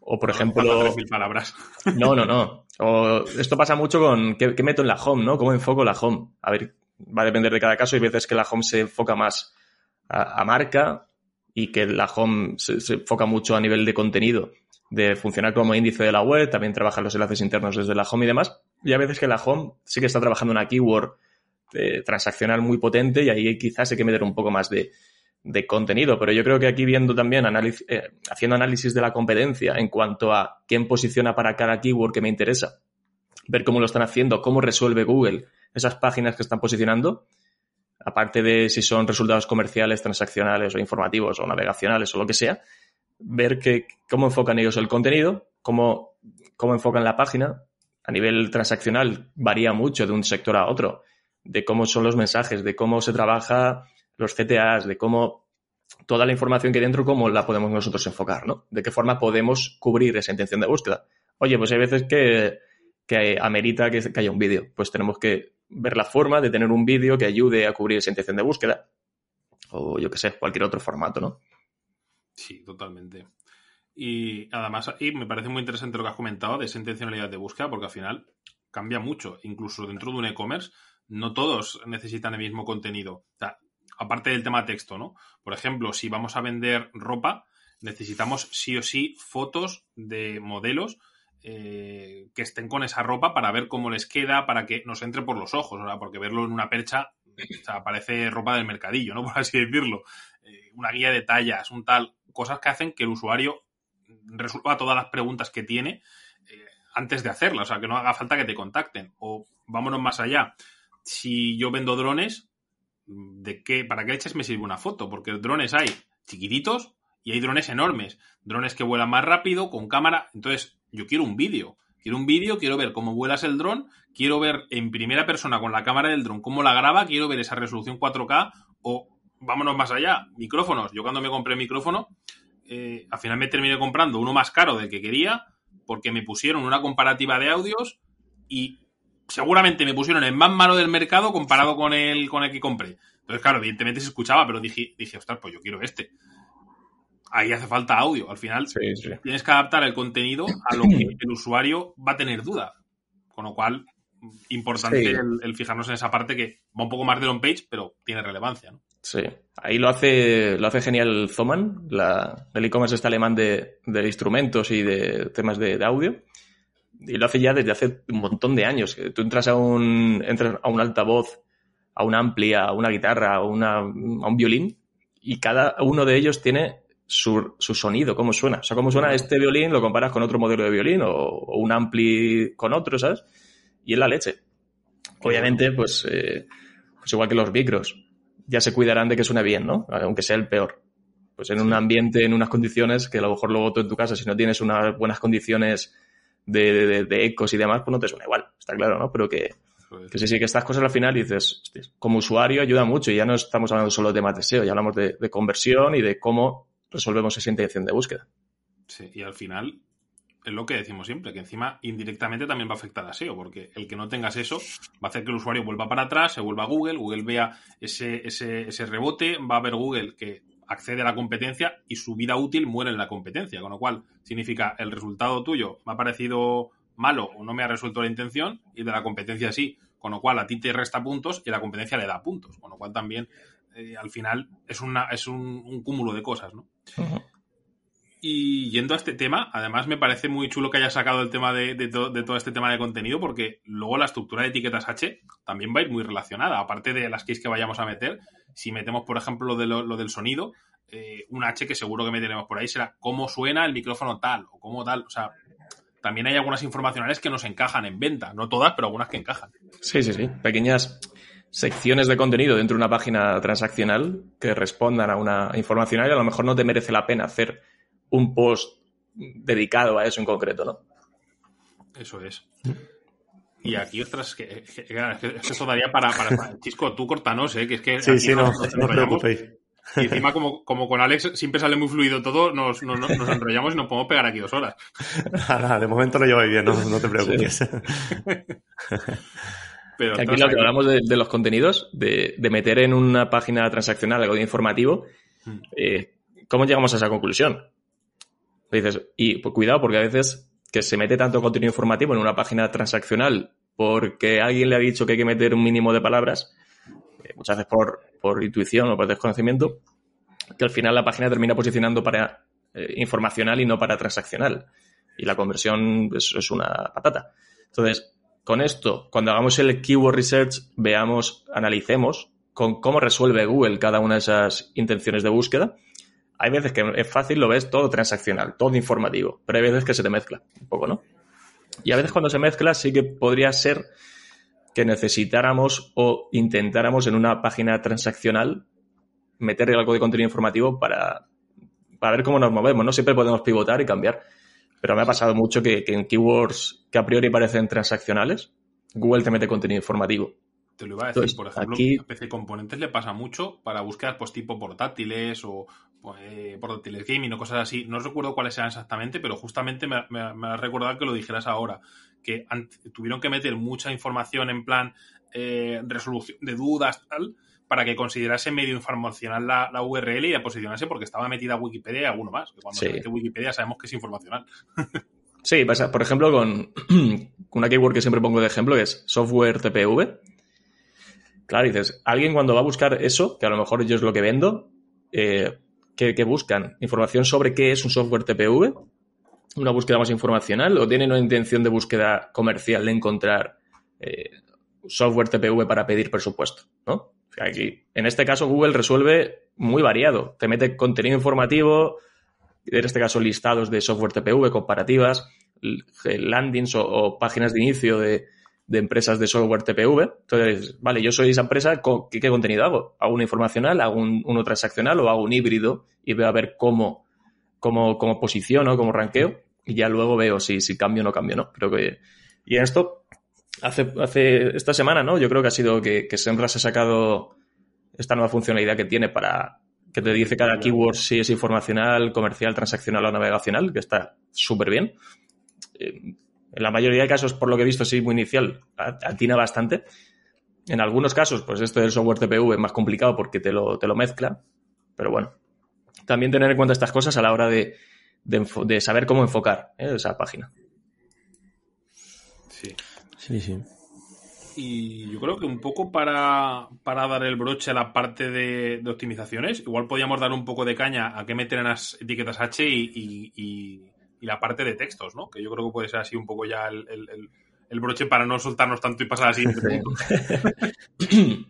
o, por ejemplo... Faltan 3.000 palabras. No, no, no. O esto pasa mucho con qué, qué meto en la home, ¿no? ¿Cómo enfoco la home? A ver, va a depender de cada caso. Hay veces que la home se enfoca más a, a marca y que la home se, se enfoca mucho a nivel de contenido, de funcionar como índice de la web, también trabajan los enlaces internos desde la home y demás. Y a veces que la home sí que está trabajando una keyword eh, transaccional muy potente y ahí quizás hay que meter un poco más de, de contenido, pero yo creo que aquí viendo también, análisis, eh, haciendo análisis de la competencia en cuanto a quién posiciona para cada keyword que me interesa, ver cómo lo están haciendo, cómo resuelve Google esas páginas que están posicionando, aparte de si son resultados comerciales, transaccionales o informativos o navegacionales o lo que sea, ver que, cómo enfocan ellos el contenido, cómo, cómo enfocan la página. A nivel transaccional varía mucho de un sector a otro, de cómo son los mensajes, de cómo se trabaja los CTAs, de cómo toda la información que hay dentro, cómo la podemos nosotros enfocar, ¿no? De qué forma podemos cubrir esa intención de búsqueda. Oye, pues hay veces que, que amerita que, haya un vídeo. Pues tenemos que ver la forma de tener un vídeo que ayude a cubrir esa intención de búsqueda. O yo qué sé, cualquier otro formato, ¿no? Sí, totalmente. Y además, y me parece muy interesante lo que has comentado de esa intencionalidad de búsqueda, porque al final cambia mucho. Incluso dentro de un e-commerce, no todos necesitan el mismo contenido. O sea, aparte del tema texto, ¿no? Por ejemplo, si vamos a vender ropa, necesitamos sí o sí fotos de modelos eh, que estén con esa ropa para ver cómo les queda, para que nos entre por los ojos, o sea, porque verlo en una percha, o sea, parece ropa del mercadillo, ¿no? Por así decirlo. Eh, una guía de tallas, un tal, cosas que hacen que el usuario resuelva todas las preguntas que tiene eh, antes de hacerlas, o sea, que no haga falta que te contacten. O vámonos más allá. Si yo vendo drones, ¿de qué, ¿para qué leches me sirve una foto? Porque drones hay chiquititos y hay drones enormes. Drones que vuelan más rápido, con cámara. Entonces, yo quiero un vídeo. Quiero un vídeo, quiero ver cómo vuelas el dron, quiero ver en primera persona con la cámara del dron cómo la graba, quiero ver esa resolución 4K o vámonos más allá, micrófonos. Yo cuando me compré el micrófono, eh, al final me terminé comprando uno más caro del que quería porque me pusieron una comparativa de audios y seguramente me pusieron el más malo del mercado comparado con el, con el que compré. Entonces, claro, evidentemente se escuchaba, pero dije, dije, ostras, pues yo quiero este. Ahí hace falta audio. Al final Sí, sí. tienes que adaptar el contenido a lo que el usuario va a tener duda. Con lo cual, importante Sí. el, el fijarnos en esa parte que va un poco más del on-page, pero tiene relevancia, ¿no? Sí, ahí lo hace, lo hace genial Zoman, la, el e-commerce este alemán de, de instrumentos y de temas de, de audio. Y lo hace ya desde hace un montón de años. Tú entras a un, entras a un altavoz, a una amplia, a una guitarra, a, una, a un violín, y cada uno de ellos tiene su, su sonido, cómo suena. O sea, cómo suena este violín, lo comparas con otro modelo de violín o, o un ampli con otro, ¿sabes? Y es la leche. Obviamente, pues, eh, pues igual que los micros, ya se cuidarán de que suene bien, ¿no? Aunque sea el peor. Pues en un ambiente, en unas condiciones que a lo mejor luego tú en tu casa, si no tienes unas buenas condiciones de, de- de ecos y demás, pues no te suena igual, está claro, ¿no? Pero que, que sí, sí, que estas cosas al final dices, "Hostias, como usuario ayuda mucho y ya no estamos hablando solo de temas de SEO, ya hablamos de, de conversión y de cómo resolvemos esa intención de búsqueda. Sí, y al final es lo que decimos siempre, que encima indirectamente también va a afectar a SEO, porque el que no tengas eso va a hacer que el usuario vuelva para atrás, se vuelva a Google, Google vea ese, ese, ese rebote, va a ver Google que accede a la competencia y su vida útil muere en la competencia, con lo cual significa el resultado tuyo me ha parecido malo o no me ha resuelto la intención y de la competencia sí, con lo cual a ti te resta puntos y la competencia le da puntos, con lo cual también eh, al final es, una, es un, un cúmulo de cosas, ¿no? Y yendo a este tema, además me parece muy chulo que haya sacado el tema de, de to- de todo este tema de contenido, porque luego la estructura de etiquetas H también va a ir muy relacionada. Aparte de las keys que vayamos a meter, si metemos, por ejemplo, lo, de lo, lo del sonido, eh, un H que seguro que meteremos por ahí será cómo suena el micrófono tal o cómo tal. O sea, también hay algunas informacionales que nos encajan en venta. No todas, pero algunas que encajan. Sí, sí, sí. Pequeñas secciones de contenido dentro de una página transaccional que respondan a una informacional y a lo mejor no te merece la pena hacer un post dedicado a eso en concreto, ¿no? Eso es. Y aquí, ostras, que, que- que- es que esto daría para, para, para- Chisco, tú cortanos, ¿eh? Que es que Sí, aquí sí, no, nos- nos no os enrollamos. preocupéis. Y encima, como, como con Alex siempre sale muy fluido todo, nos, nos, nos enrollamos y nos podemos pegar aquí dos horas. Nada, de momento lo lleváis bien, no, no te preocupes. Pero Aquí lo que hablamos de, de los contenidos, de, de meter en una página transaccional algo de informativo, Mm. eh, ¿cómo llegamos a esa conclusión? Dices, y pues, cuidado, porque a veces que se mete tanto contenido informativo en una página transaccional porque alguien le ha dicho que hay que meter un mínimo de palabras, eh, muchas veces por, por intuición o por desconocimiento, que al final la página termina posicionando para eh, informacional y no para transaccional. Y la conversión es, es una patata. Entonces, con esto, cuando hagamos el keyword research, veamos, analicemos con cómo resuelve Google cada una de esas intenciones de búsqueda. Hay veces que es fácil, lo ves todo transaccional, todo informativo, pero hay veces que se te mezcla un poco, ¿no? Y a veces cuando se mezcla sí que podría ser que necesitáramos o intentáramos en una página transaccional meter algo de contenido informativo para, para ver cómo nos movemos, ¿no? Siempre podemos pivotar y cambiar. Pero me ha pasado mucho que, que en keywords que a priori parecen transaccionales, Google te mete contenido informativo. Te lo iba a decir, Entonces, por ejemplo, aquí- a PC Componentes le pasa mucho para búsquedas pues tipo portátiles o eh, portátiles gaming o cosas así. No recuerdo cuáles eran exactamente, pero justamente me, me, me ha recordado que lo dijeras ahora, que tuvieron que meter mucha información en plan eh, resolución de dudas, tal, para que considerase medio informacional la, la URL y la posicionase porque estaba metida Wikipedia y alguno más. Que cuando Sí. se mete Wikipedia sabemos que es informacional. Sí, pasa, por ejemplo, con una keyword que siempre pongo de ejemplo, que es software TPV. Claro, dices, alguien cuando va a buscar eso, que a lo mejor yo es lo que vendo, eh, ¿qué, buscan? ¿Información sobre qué es un software TPV? ¿Una búsqueda más informacional? ¿O tienen una intención de búsqueda comercial de encontrar eh, software TPV para pedir presupuesto? ¿no? Aquí, en este caso, Google resuelve muy variado. Te mete contenido informativo, en este caso listados de software TPV, comparativas, landings o páginas de inicio de, de empresas de software TPV. Entonces, vale, yo soy esa empresa, ¿qué, qué contenido hago? ¿Hago uno informacional, hago un, uno transaccional o hago un híbrido y veo a ver cómo, cómo, cómo posiciono, cómo ranqueo y ya luego veo si, si cambio o no cambio, ¿no? Creo que... Y en esto, hace, hace esta semana, ¿no? Yo creo que ha sido que, que ha sacado esta nueva funcionalidad que tiene para que te dice cada keyword si es informacional, comercial, transaccional o navegacional, que está súper bien. Eh, en la mayoría de casos, por lo que he visto, sí, muy inicial, atina bastante. En algunos casos, pues esto del software TPV es más complicado porque te lo, te lo mezcla, pero bueno. También tener en cuenta estas cosas a la hora de, de enfo- de saber cómo enfocar ¿eh? esa página. Sí. Sí, sí. Y yo creo que un poco para, para dar el broche a la parte de, de optimizaciones, igual podíamos dar un poco de caña a qué meter en las etiquetas H y, y- y- y la parte de textos, ¿no? Que yo creo que puede ser así un poco ya el, el- el- broche para no soltarnos tanto y pasar punto.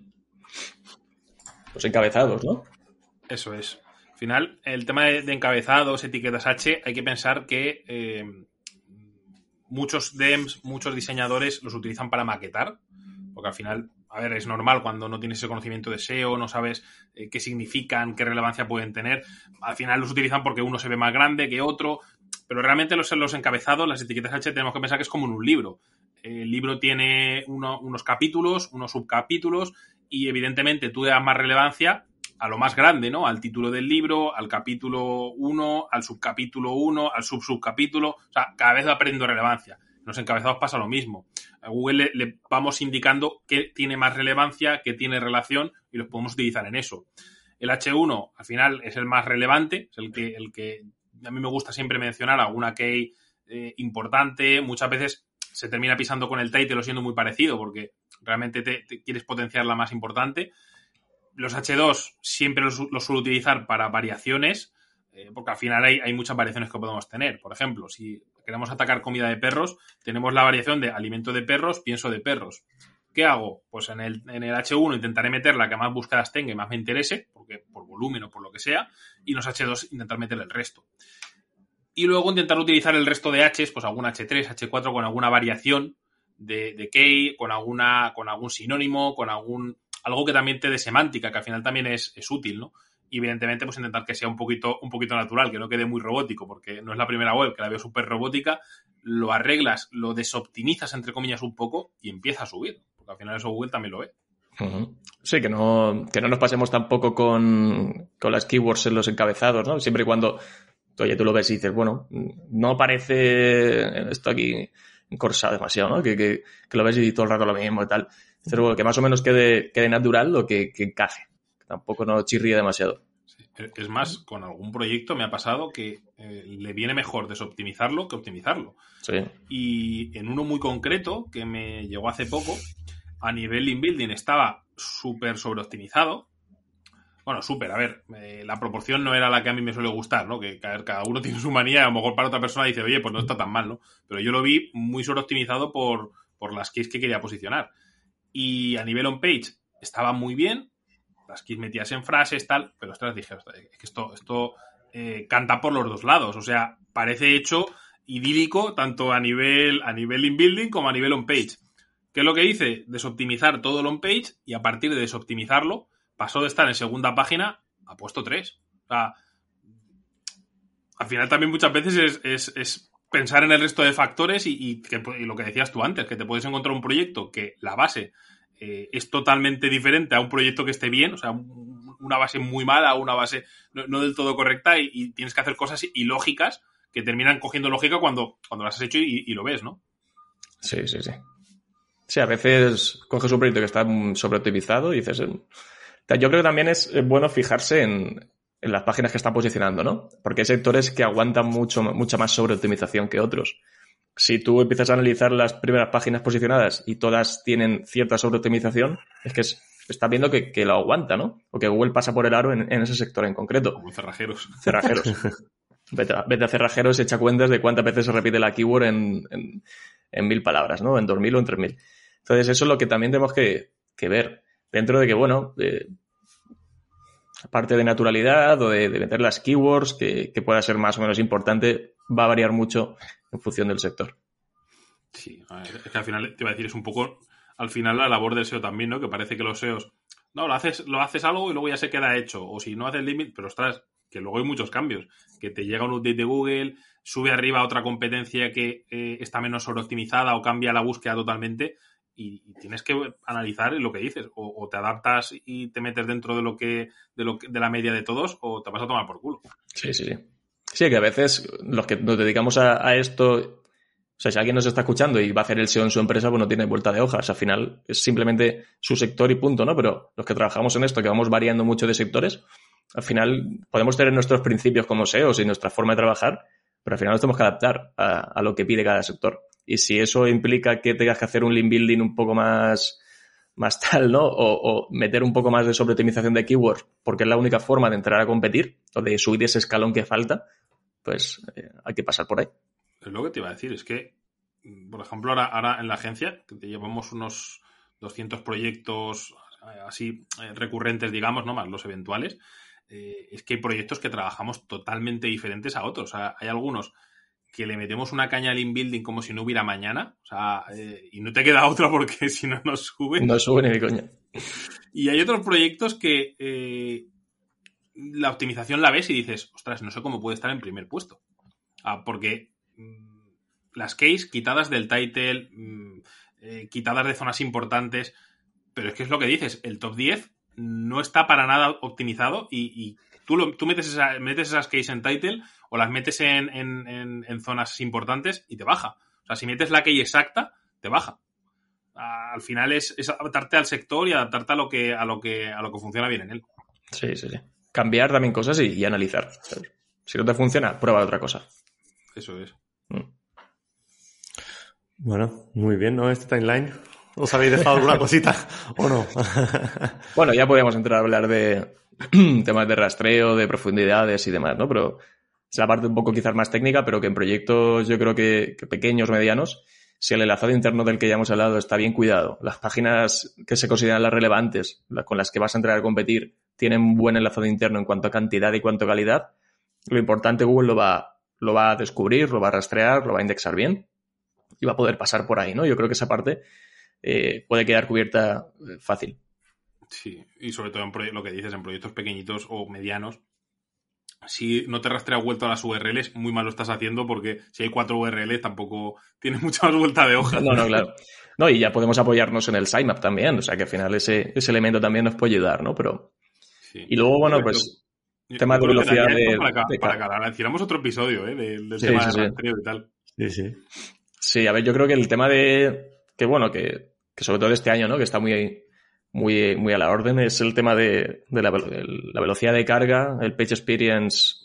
Los encabezados, ¿no? Eso es. Al final, el tema de, de encabezados, etiquetas H, hay que pensar que eh, muchos DEMs, muchos diseñadores los utilizan para maquetar, porque al final, a ver, es normal cuando no tienes ese conocimiento de SEO, no sabes eh, qué significan, qué relevancia pueden tener. Al final los utilizan porque uno se ve más grande que otro, pero realmente los, los encabezados, las etiquetas H, tenemos que pensar que es como en un libro. El libro tiene uno- unos capítulos, unos subcapítulos, y evidentemente tú das más relevancia a lo más grande, ¿no? Al título del libro, al capítulo 1, al subcapítulo 1, al subsubcapítulo. O sea, cada vez va perdiendo relevancia. En los encabezados pasa lo mismo. A Google le, le vamos indicando qué tiene más relevancia, qué tiene relación y los podemos utilizar en eso. El H1 al final es el más relevante, es el que, el que a mí me gusta siempre mencionar alguna key eh, importante. Muchas veces se termina pisando con el title o siendo muy parecido porque realmente te, quieres potenciar la más importante. Los H2 siempre los, suelo utilizar para variaciones, eh, porque al final hay muchas variaciones que podemos tener. Por ejemplo, si queremos atacar comida de perros, tenemos la variación de alimento de perros, pienso de perros. ¿Qué hago? Pues en el, en el H1 intentaré meter la que más búsquedas tenga y más me interese, porque por volumen o por lo que sea, y en los H2 intentar meter el resto. Y luego intentar utilizar el resto de Hs, pues algún H3, H4 con alguna variación de, key, con alguna, con algún sinónimo, con algún algo que también te dé semántica, que al final también es, es útil, ¿no? Y evidentemente, pues intentar que sea un poquito, un poquito natural, que no quede muy robótico, porque no es la primera web que la veo súper robótica, lo arreglas, lo desoptimizas, entre comillas, un poco y empieza a subir, al final eso Google también lo ve. Sí, que no, que no nos pasemos tampoco con, con las keywords en los encabezados, ¿no? Siempre y cuando, oye, tú lo ves y dices, bueno, no parece esto aquí encorsado demasiado, ¿no? Que, que, que lo ves y todo el rato lo mismo y tal. Pero bueno, que más o menos quede, quede natural o que, que encaje. Tampoco no chirríe demasiado. Sí. Es más, con algún proyecto me ha pasado que eh, le viene mejor desoptimizarlo que optimizarlo. Sí. Y en uno muy concreto que me llegó hace poco, a nivel inbuilding estaba súper sobreoptimizado. Bueno, súper, a ver, eh, la proporción no era la que a mí me suele gustar, ¿no? Que cada, uno tiene su manía, a lo mejor para otra persona dice, oye, pues no está tan mal, ¿no? Pero yo lo vi muy sobreoptimizado por, por las keys que quería posicionar. Y a nivel on-page estaba muy bien, las keys metías en frases, tal, pero ostras, dije, es que esto, esto eh, canta por los dos lados, o sea, parece hecho idílico tanto a nivel, a nivel in-building como a nivel on-page. ¿Qué es lo que hice? Desoptimizar todo el on-page y a partir de desoptimizarlo pasó de estar en segunda página a puesto 3. O sea, al final también muchas veces es, es, pensar en el resto de factores y, y, lo que decías tú antes, que te puedes encontrar un proyecto que la base eh, es totalmente diferente a un proyecto que esté bien, o sea, un, una base muy mala, una base no, del todo correcta y, y, tienes que hacer cosas ilógicas que terminan cogiendo lógica cuando, cuando las has hecho y lo ves, ¿no? Sí, sí, sí. Sí, a veces coges un proyecto que está sobreoptimizado y dices... Yo creo que también es bueno fijarse en, en, las páginas que están posicionando, ¿no? Porque hay sectores que aguantan mucho, mucha más sobreoptimización que otros. Si tú empiezas a analizar las primeras páginas posicionadas y todas tienen cierta sobreoptimización, es que es, está viendo que, que, lo aguanta, ¿no? O que Google pasa por el aro en, en ese sector en concreto. Como cerrajeros. Cerrajeros. vete, a, vete, a, cerrajeros y echa cuentas de cuántas veces se repite la keyword en, en, en mil palabras, ¿no? En dos mil o en tres mil. Entonces, eso es lo que también tenemos que, que ver. Dentro de que, bueno, eh, aparte de naturalidad o de, de, meter las keywords, que, que, pueda ser más o menos importante, va a variar mucho en función del sector. Sí, es que al final te iba a decir, es un poco al final la labor del SEO también, ¿no? Que parece que los SEOs, no, lo haces, lo haces algo y luego ya se queda hecho. O si no haces limit, pero ostras, que luego hay muchos cambios. Que te llega un update de Google, sube arriba otra competencia que eh, está menos sobreoptimizada o cambia la búsqueda totalmente. Y, tienes que analizar lo que dices. O, te adaptas y te metes dentro de lo que, de lo que, de la media de todos, o te vas a tomar por culo. Sí, sí, sí. Sí, que a veces los que nos dedicamos a, esto o sea, si alguien nos está escuchando y va a hacer el SEO en su empresa, pues no tiene vuelta de hojas. Al final es simplemente su sector y punto, ¿no? Pero los que trabajamos en esto, que vamos variando mucho de sectores, al final podemos tener nuestros principios como SEOs y nuestra forma de trabajar, pero al final nos tenemos que adaptar a lo que pide cada sector. Y si eso implica que tengas que hacer un link building un poco más, más tal, ¿no? O, o meter un poco más de sobreoptimización de keywords, porque es la única forma de entrar a competir o de subir ese escalón que falta, pues eh, hay que pasar por ahí. Es lo que te iba a decir, es que, por ejemplo, ahora, ahora en la agencia, que llevamos unos 200 proyectos eh, así eh, recurrentes, digamos, ¿no? Más los eventuales, es que hay proyectos que trabajamos totalmente diferentes a otros. Hay algunos que le metemos una caña al inbuilding como si no hubiera mañana, o sea, eh, y no te queda otra porque si no nos sube. No sube ni de coña. Y hay otros proyectos que eh, la optimización la ves y dices, ostras, no sé cómo puede estar en primer puesto. Ah, porque mm, las case quitadas del title, mm, eh, quitadas de zonas importantes, pero es que es lo que dices, el top 10 no está para nada optimizado y, y tú, lo- tú metes, esa- metes esas case en title o las metes en, en- en- en zonas importantes y te baja. O sea, si metes la key exacta, te baja. Al final es, es adaptarte al sector y adaptarte a lo que, a lo que, a lo que funciona bien en él. Sí, sí, sí. Cambiar también cosas y, y analizar. ¿sabes? Si no te funciona, prueba otra cosa. Eso es. Mm. Bueno, muy bien, ¿no? Este timeline. ¿Os habéis dejado alguna cosita o no? Bueno, ya podríamos entrar a hablar de temas de rastreo, de profundidades y demás, ¿no? Pero es la parte un poco quizás más técnica, pero que en proyectos yo creo que, que pequeños, medianos, si el enlazado interno del que ya hemos hablado está bien cuidado, las páginas que se consideran las relevantes, con las que vas a entrar a competir, tienen un buen enlazado interno en cuanto a cantidad y cuanto a calidad, lo importante Google lo va, lo va a descubrir, lo va a rastrear, lo va a indexar bien y va a poder pasar por ahí, ¿no? Yo creo que esa parte eh, puede quedar cubierta eh, fácil. Sí, y sobre todo en lo que dices, en proyectos pequeñitos o medianos, si no te rastrea vuelto a las URLs, muy mal lo estás haciendo porque si hay cuatro URLs tampoco tienes mucha más vuelta de hoja. No, no, claro. No, y ya podemos apoyarnos en el sitemap también, o sea que al final ese, ese elemento también nos puede ayudar, ¿no? Pero, Sí. y luego, bueno, pues, yo tema de velocidad de- Para, que- de para hiciéramos otro episodio, ¿eh? Del, del Sí, tema sí, de sí. rastreo y tal. Sí, sí. sí, a ver, yo creo que el tema de, que bueno, que, que sobre todo de este año, ¿no? Que está muy, muy, muy a la orden, es el tema de, de la, velo- el- la velocidad de carga, el page experience,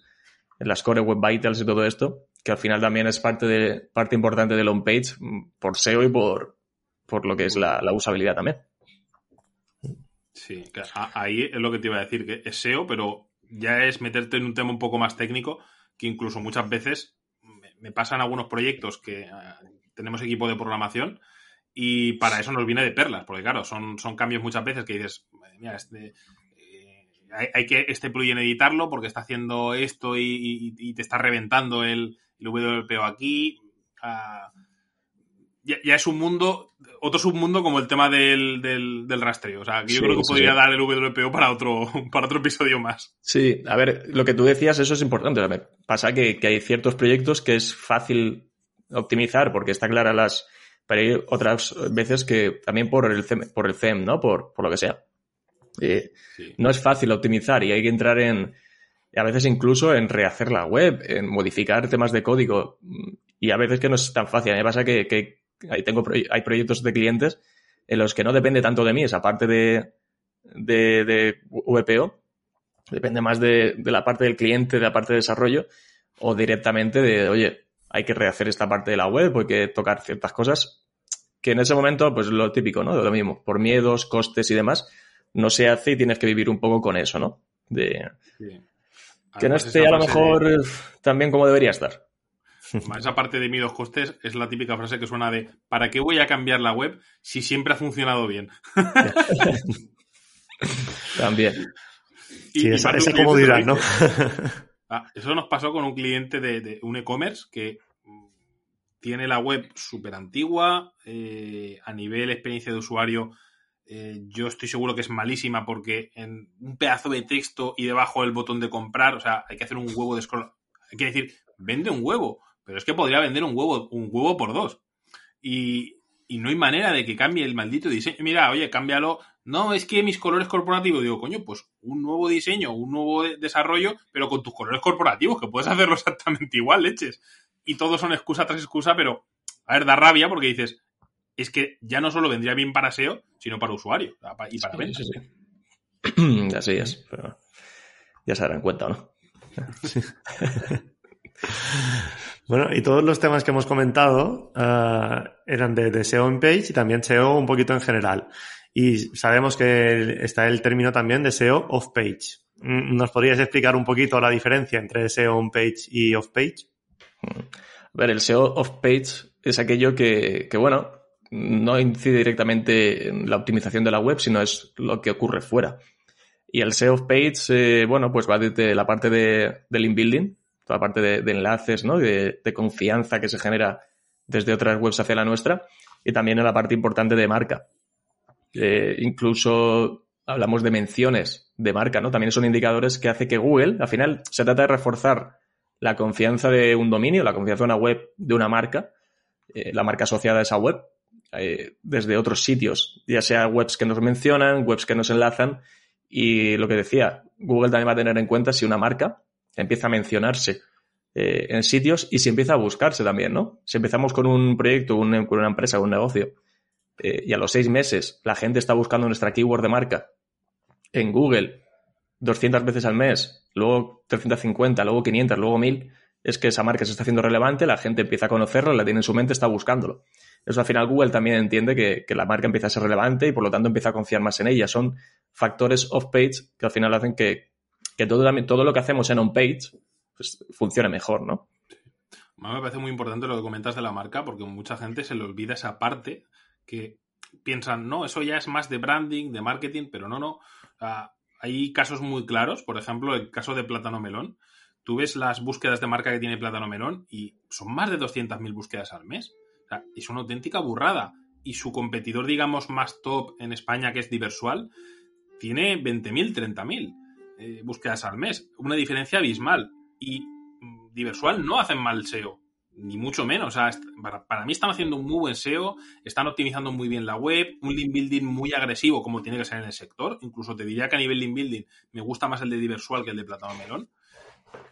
las core web vitals y todo esto, que al final también es parte de, parte importante del on-page mm, por SEO y por, por lo que es la, usabilidad también. Sí, ahí es lo que te iba a decir, que es SEO, pero ya es meterte en un tema un poco más técnico, que incluso muchas veces me, pasan algunos proyectos que eh, tenemos equipo de programación y para eso nos viene de perlas, porque claro, son, son cambios muchas veces que dices, "Madre mía, este, eh, hay, hay que este plugin editarlo porque está haciendo esto y, y- y te está reventando el, el WPO aquí. Ah, ya, ya es un mundo, otro submundo como el tema del, del, del rastreo. O sea, que yo Sí, creo que sí, podría sí. dar el WPO para otro, para otro episodio más. Sí, a ver, lo que tú decías, eso es importante. A ver, pasa que, que hay ciertos proyectos que es fácil optimizar porque está clara las. Pero hay otras veces que también por el CEM, por el CEM ¿no? Por, por lo que sea. Eh, Sí. no es fácil optimizar y hay que entrar en. A veces incluso en rehacer la web, en modificar temas de código. Y a veces que no es tan fácil. A mí me pasa que, que ahí tengo, hay proyectos de clientes en los que no depende tanto de mí esa parte de, de, de VPO, depende más de, de la parte del cliente, de la parte de desarrollo, o directamente de, oye, hay que rehacer esta parte de la web, hay que tocar ciertas cosas, que en ese momento, pues lo típico, ¿no? Lo mismo, por miedos, costes y demás, no se hace y tienes que vivir un poco con eso, ¿no? De sí. que no esté esa a lo mejor de- tan bien como debería estar. Esa parte de miedos costes es la típica frase que suena de ¿para qué voy a cambiar la web si siempre ha funcionado bien? También. Y- Sí, y esa, esa comodidad, ¿no? Ah, eso nos pasó con un cliente de, de un e-commerce que mm, tiene la web súper antigua, eh, a nivel experiencia de usuario, eh, yo estoy seguro que es malísima porque en un pedazo de texto y debajo el botón de comprar, o sea, hay que hacer un huevo de scroll. Hay que decir, vende un huevo, pero es que podría vender un huevo, un huevo por dos. Y, y no hay manera de que cambie el maldito diseño. Mira, oye, cámbialo. No, es que mis colores corporativos. Digo, coño, pues un nuevo diseño, un nuevo de- desarrollo, pero con tus colores corporativos, que puedes hacerlo exactamente igual, leches. Y todos son excusa tras excusa, pero, a ver, da rabia porque dices, es que ya no solo vendría bien para SEO, sino para usuario y para Sí, venta. sí, sí. Así es, pero ya se darán cuenta, ¿o ¿no? Bueno, y todos los temas que hemos comentado uh, eran de, de, SEO on page y también SEO un poquito en general. Y sabemos que está el término también de SEO off page. Mm, ¿Nos podrías explicar un poquito la diferencia entre SEO on page y off page? A ver, el SEO off page es aquello que, que, bueno, no incide directamente en la optimización de la web, sino es lo que ocurre fuera. Y el SEO off page, eh, bueno, pues va desde la parte de, del inbuilding, toda la parte de, de enlaces, ¿no? De, de, confianza que se genera desde otras webs hacia la nuestra y también en la parte importante de marca. Eh, incluso hablamos de menciones de marca, ¿no? También son indicadores que hace que Google, al final, se trata de reforzar la confianza de un dominio, la confianza de una web, de una marca, eh, la marca asociada a esa web, eh, desde otros sitios, ya sea webs que nos mencionan, webs que nos enlazan. Y lo que decía, Google también va a tener en cuenta si una marca empieza a mencionarse en sitios y si empieza a buscarse también, ¿no? Si empezamos con un proyecto, con una empresa, un negocio, eh, y a los seis meses la gente está buscando nuestra keyword de marca en Google 200 veces al mes, luego 350, luego 500, luego 1000, es que esa marca se está haciendo relevante, la gente empieza a conocerlo, la tiene en su mente, está buscándolo. Eso al final Google también entiende que, la marca empieza a ser relevante y por lo tanto empieza a confiar más en ella. Son factores off-page que al final hacen que, que todo, todo lo que hacemos en on-page pues, funcione mejor, ¿no? Me parece muy importante lo que comentas de la marca porque mucha gente se le olvida esa parte que piensan, no, eso ya es más de branding, de marketing, pero no, no. Uh, hay casos muy claros, por ejemplo, el caso de Plátano Melón. Tú ves las búsquedas de marca que tiene Plátano Melón y son más de 200.000 búsquedas al mes. Es una auténtica burrada. Y su competidor, digamos, más top en España, que es Diversual, tiene 20.000, 30.000 eh, búsquedas al mes. Una diferencia abismal. Y mm, Diversual no hacen mal SEO ni mucho menos. O sea, para, mí están haciendo un muy buen SEO, están optimizando muy bien la web, un link building muy agresivo como tiene que ser en el sector. Incluso te diría que a nivel link building me gusta más el de Diversual que el de Plátano Melón.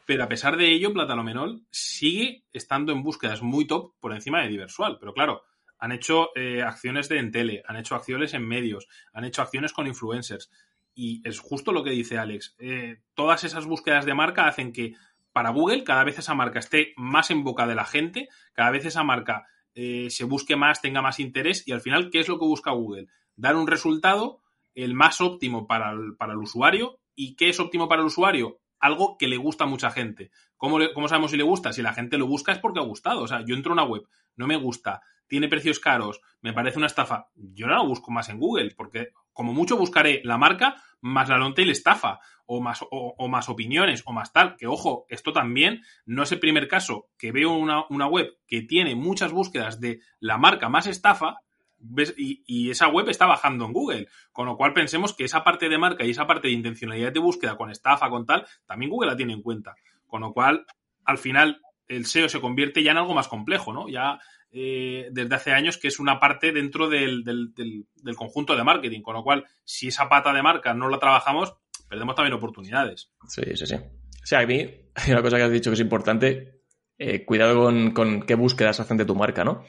Pero a pesar de ello, Plátano Melón sigue estando en búsquedas muy top por encima de Diversual. Pero claro, han hecho eh, acciones de en tele, han hecho acciones en medios, han hecho acciones con influencers. Y es justo lo que dice Alex. Eh, todas esas búsquedas de marca hacen que para Google cada vez esa marca esté más en boca de la gente, cada vez esa marca eh, se busque más, tenga más interés y al final, ¿qué es lo que busca Google? Dar un resultado el más óptimo para el, para el usuario. ¿Y qué es óptimo para el usuario? Algo que le gusta a mucha gente. ¿Cómo, ¿Cómo, sabemos si le gusta? Si la gente lo busca es porque ha gustado. O sea, yo entro a una web, no me gusta, tiene precios caros, me parece una estafa. Yo no la busco más en Google, porque como mucho buscaré la marca más la long tail estafa, o más, o, más opiniones, o más tal. Que ojo, esto también no es el primer caso que veo una, una web que tiene muchas búsquedas de la marca más estafa. ¿ves? Y, y, esa web está bajando en Google. Con lo cual pensemos que esa parte de marca y esa parte de intencionalidad de búsqueda con estafa, con tal, también Google la tiene en cuenta. Con lo cual, al final, el SEO se convierte ya en algo más complejo, ¿no? Ya eh, desde hace años que es una parte dentro del, del, conjunto de marketing, con lo cual, si esa pata de marca no la trabajamos, perdemos también oportunidades. Sí, sí, sí. O sea, a mí hay una cosa que has dicho que es importante, eh, cuidado con, con, qué búsquedas hacen de tu marca, ¿no?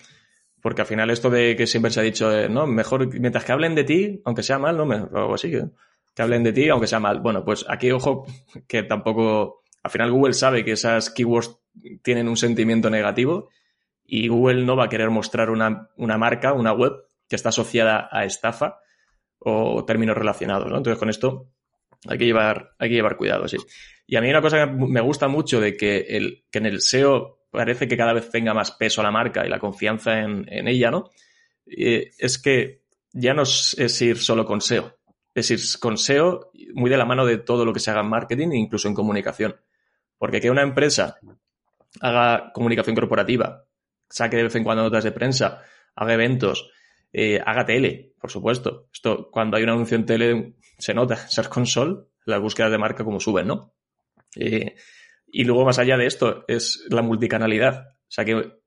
Porque al final esto de que siempre se ha dicho, eh, no, mejor, mientras que hablen de ti, aunque sea mal, ¿no? O algo así, que hablen de ti, aunque sea mal. Bueno, pues aquí, ojo, que tampoco, al final Google sabe que esas keywords tienen un sentimiento negativo y Google no va a querer mostrar una, marca, una web que está asociada a estafa o términos relacionados, ¿no? Entonces, con esto hay que llevar, hay que llevar cuidado, sí. Y a mí una cosa que me gusta mucho de que, el, que en el SEO parece que cada vez tenga más peso la marca y la confianza en, en ella, ¿no? Eh, es que ya no es ir solo con SEO, es ir con SEO muy de la mano de todo lo que se haga en marketing e incluso en comunicación. Porque que una empresa haga comunicación corporativa, saque de vez en cuando notas de prensa, haga eventos, eh, haga tele, por supuesto. Esto, cuando hay un anuncio en tele, se nota. Search Console, las búsquedas de marca como suben, ¿no? Eh, y luego, más allá de esto, es la multicanalidad. O sea, que,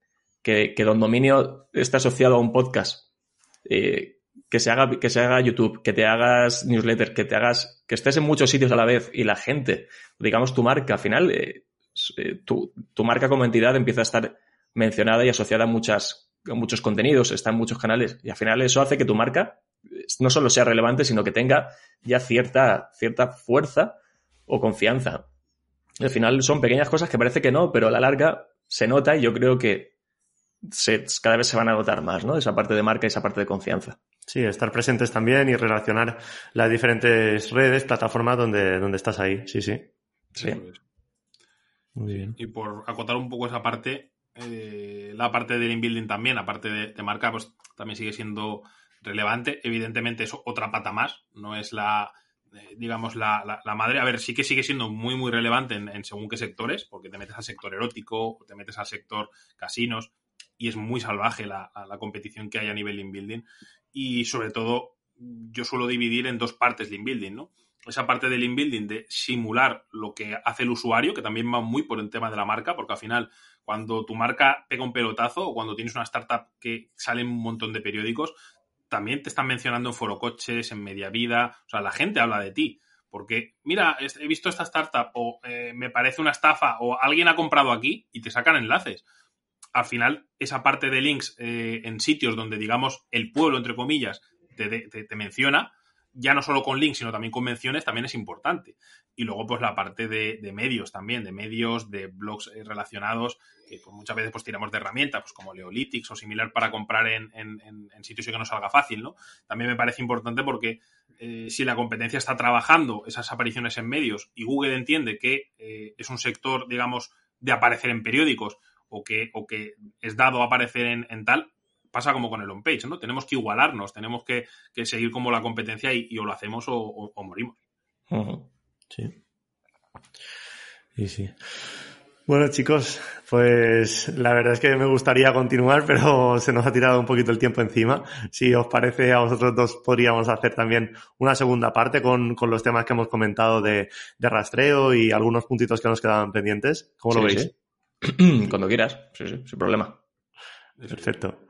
que, Don Dominio está asociado a un podcast. Eh, que se haga, que se haga YouTube, que te hagas newsletter, que te hagas, que estés en muchos sitios a la vez y la gente, digamos tu marca, al final, tu, tu marca como entidad empieza a estar mencionada y asociada a, muchas, a muchos contenidos, está en muchos canales. Y al final eso hace que tu marca no solo sea relevante, sino que tenga ya cierta, cierta fuerza o confianza. Al final son pequeñas cosas que parece que no, pero a la larga se nota y yo creo que se, cada vez se van a notar más, ¿no? Esa parte de marca y esa parte de confianza. Sí, estar presentes también y relacionar las diferentes redes, plataformas donde, donde estás ahí. Sí, sí. Sí. Muy bien. Y por acotar un poco esa parte, eh, la parte del inbuilding también, aparte de, de marca, pues también sigue siendo relevante. Evidentemente es otra pata más, no es la, eh, digamos, la, la- madre. A ver, sí que sigue siendo muy, muy relevante en, en según qué sectores, porque te metes al sector erótico, te metes al sector casinos, y es muy salvaje la- la competición que hay a nivel inbuilding. Y sobre todo, yo suelo dividir en dos partes el inbuilding, ¿no? Esa parte del inbuilding de simular lo que hace el usuario, que también va muy por el tema de la marca, porque al final, cuando tu marca pega un pelotazo o cuando tienes una startup que sale en un montón de periódicos, también te están mencionando en forocoches, en media vida, o sea, la gente habla de ti. Porque, mira, he visto esta startup o eh, me parece una estafa o alguien ha comprado aquí y te sacan enlaces. Al final, esa parte de links eh, en sitios donde, digamos, el pueblo, entre comillas, te, te- te menciona, ya no solo con links, sino también con menciones, también es importante. Y luego, pues la parte de, medios también, de medios, de blogs eh, relacionados, que pues, muchas veces pues tiramos de herramientas, pues como Leolitics o similar para comprar en, sitios que no salga fácil, ¿no? También me parece importante porque eh, si la competencia está trabajando esas apariciones en medios y Google entiende que eh, es un sector, digamos, de aparecer en periódicos o que, o que es dado a aparecer en, tal, pasa como con el on-page, ¿no? Tenemos que igualarnos, tenemos que, seguir como la competencia y, o lo hacemos o, morimos. Ujú. Sí. Sí, sí. Bueno, chicos, pues la verdad es que me gustaría continuar, pero se nos ha tirado un poquito el tiempo encima. Si os parece, a vosotros dos podríamos hacer también una segunda parte con, con los temas que hemos comentado de, de rastreo y algunos puntitos que nos quedaban pendientes. ¿Cómo lo Sí, veis? sí. Cuando quieras, sí, sí, sin problema. Perfecto.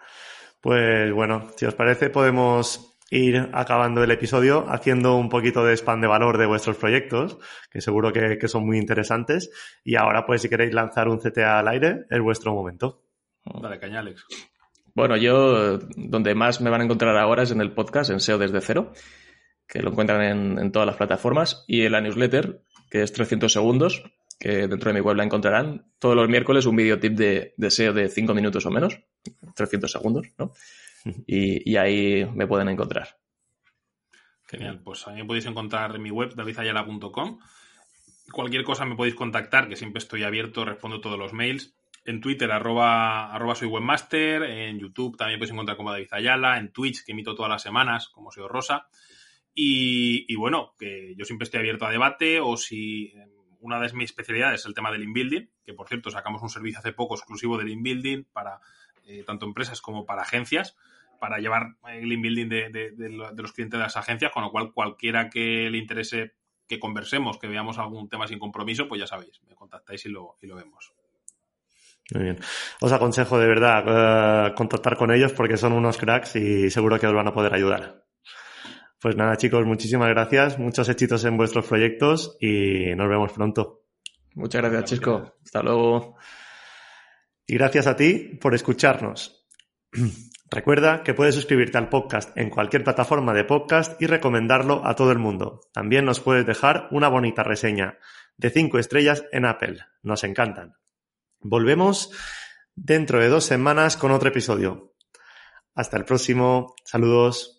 Pues bueno, si os parece, podemos ir acabando el episodio haciendo un poquito de spam de valor de vuestros proyectos, que seguro que, que son muy interesantes. Y ahora, pues, si queréis lanzar un CTA al aire, es vuestro momento. Dale, caña, Alex. Bueno, yo donde más me van a encontrar ahora es en el podcast, en SEO desde cero, que lo encuentran en, en todas las plataformas, y en la newsletter, que es 300 segundos, que dentro de mi web la encontrarán. Todos los miércoles un videotip de, de SEO de 5 minutos o menos, 300 segundos, ¿no? Y, y ahí me pueden encontrar. Genial. Pues a mí me podéis encontrar en mi web, davidayala.com. Cualquier cosa me podéis contactar, que siempre estoy abierto, respondo todos los mails. En Twitter, arroba, arroba soy webmaster. En YouTube también podéis encontrar como David Ayala. En Twitch, que emito todas las semanas, como soy Rosa. Y, y bueno, que yo siempre estoy abierto a debate o si eh, una de mis especialidades es el tema del inbuilding, que por cierto sacamos un servicio hace poco exclusivo del inbuilding para eh, tanto empresas como para agencias, para llevar el inbuilding de, de- de lo- de los clientes de las agencias, con lo cual cualquiera que le interese que conversemos, que veamos algún tema sin compromiso, pues ya sabéis, me contactáis y lo, y lo vemos. Muy bien. Os aconsejo de verdad eh, contactar con ellos porque son unos cracks y seguro que os van a poder ayudar. Pues nada, chicos, muchísimas gracias. Muchos éxitos en vuestros proyectos y nos vemos pronto. Muchas gracias, Chisco. Hasta luego. Y gracias a ti por escucharnos. Recuerda que puedes suscribirte al podcast en cualquier plataforma de podcast y recomendarlo a todo el mundo. También nos puedes dejar una bonita reseña de 5 estrellas en Apple. Nos encantan. Volvemos dentro de dos semanas con otro episodio. Hasta el próximo. Saludos.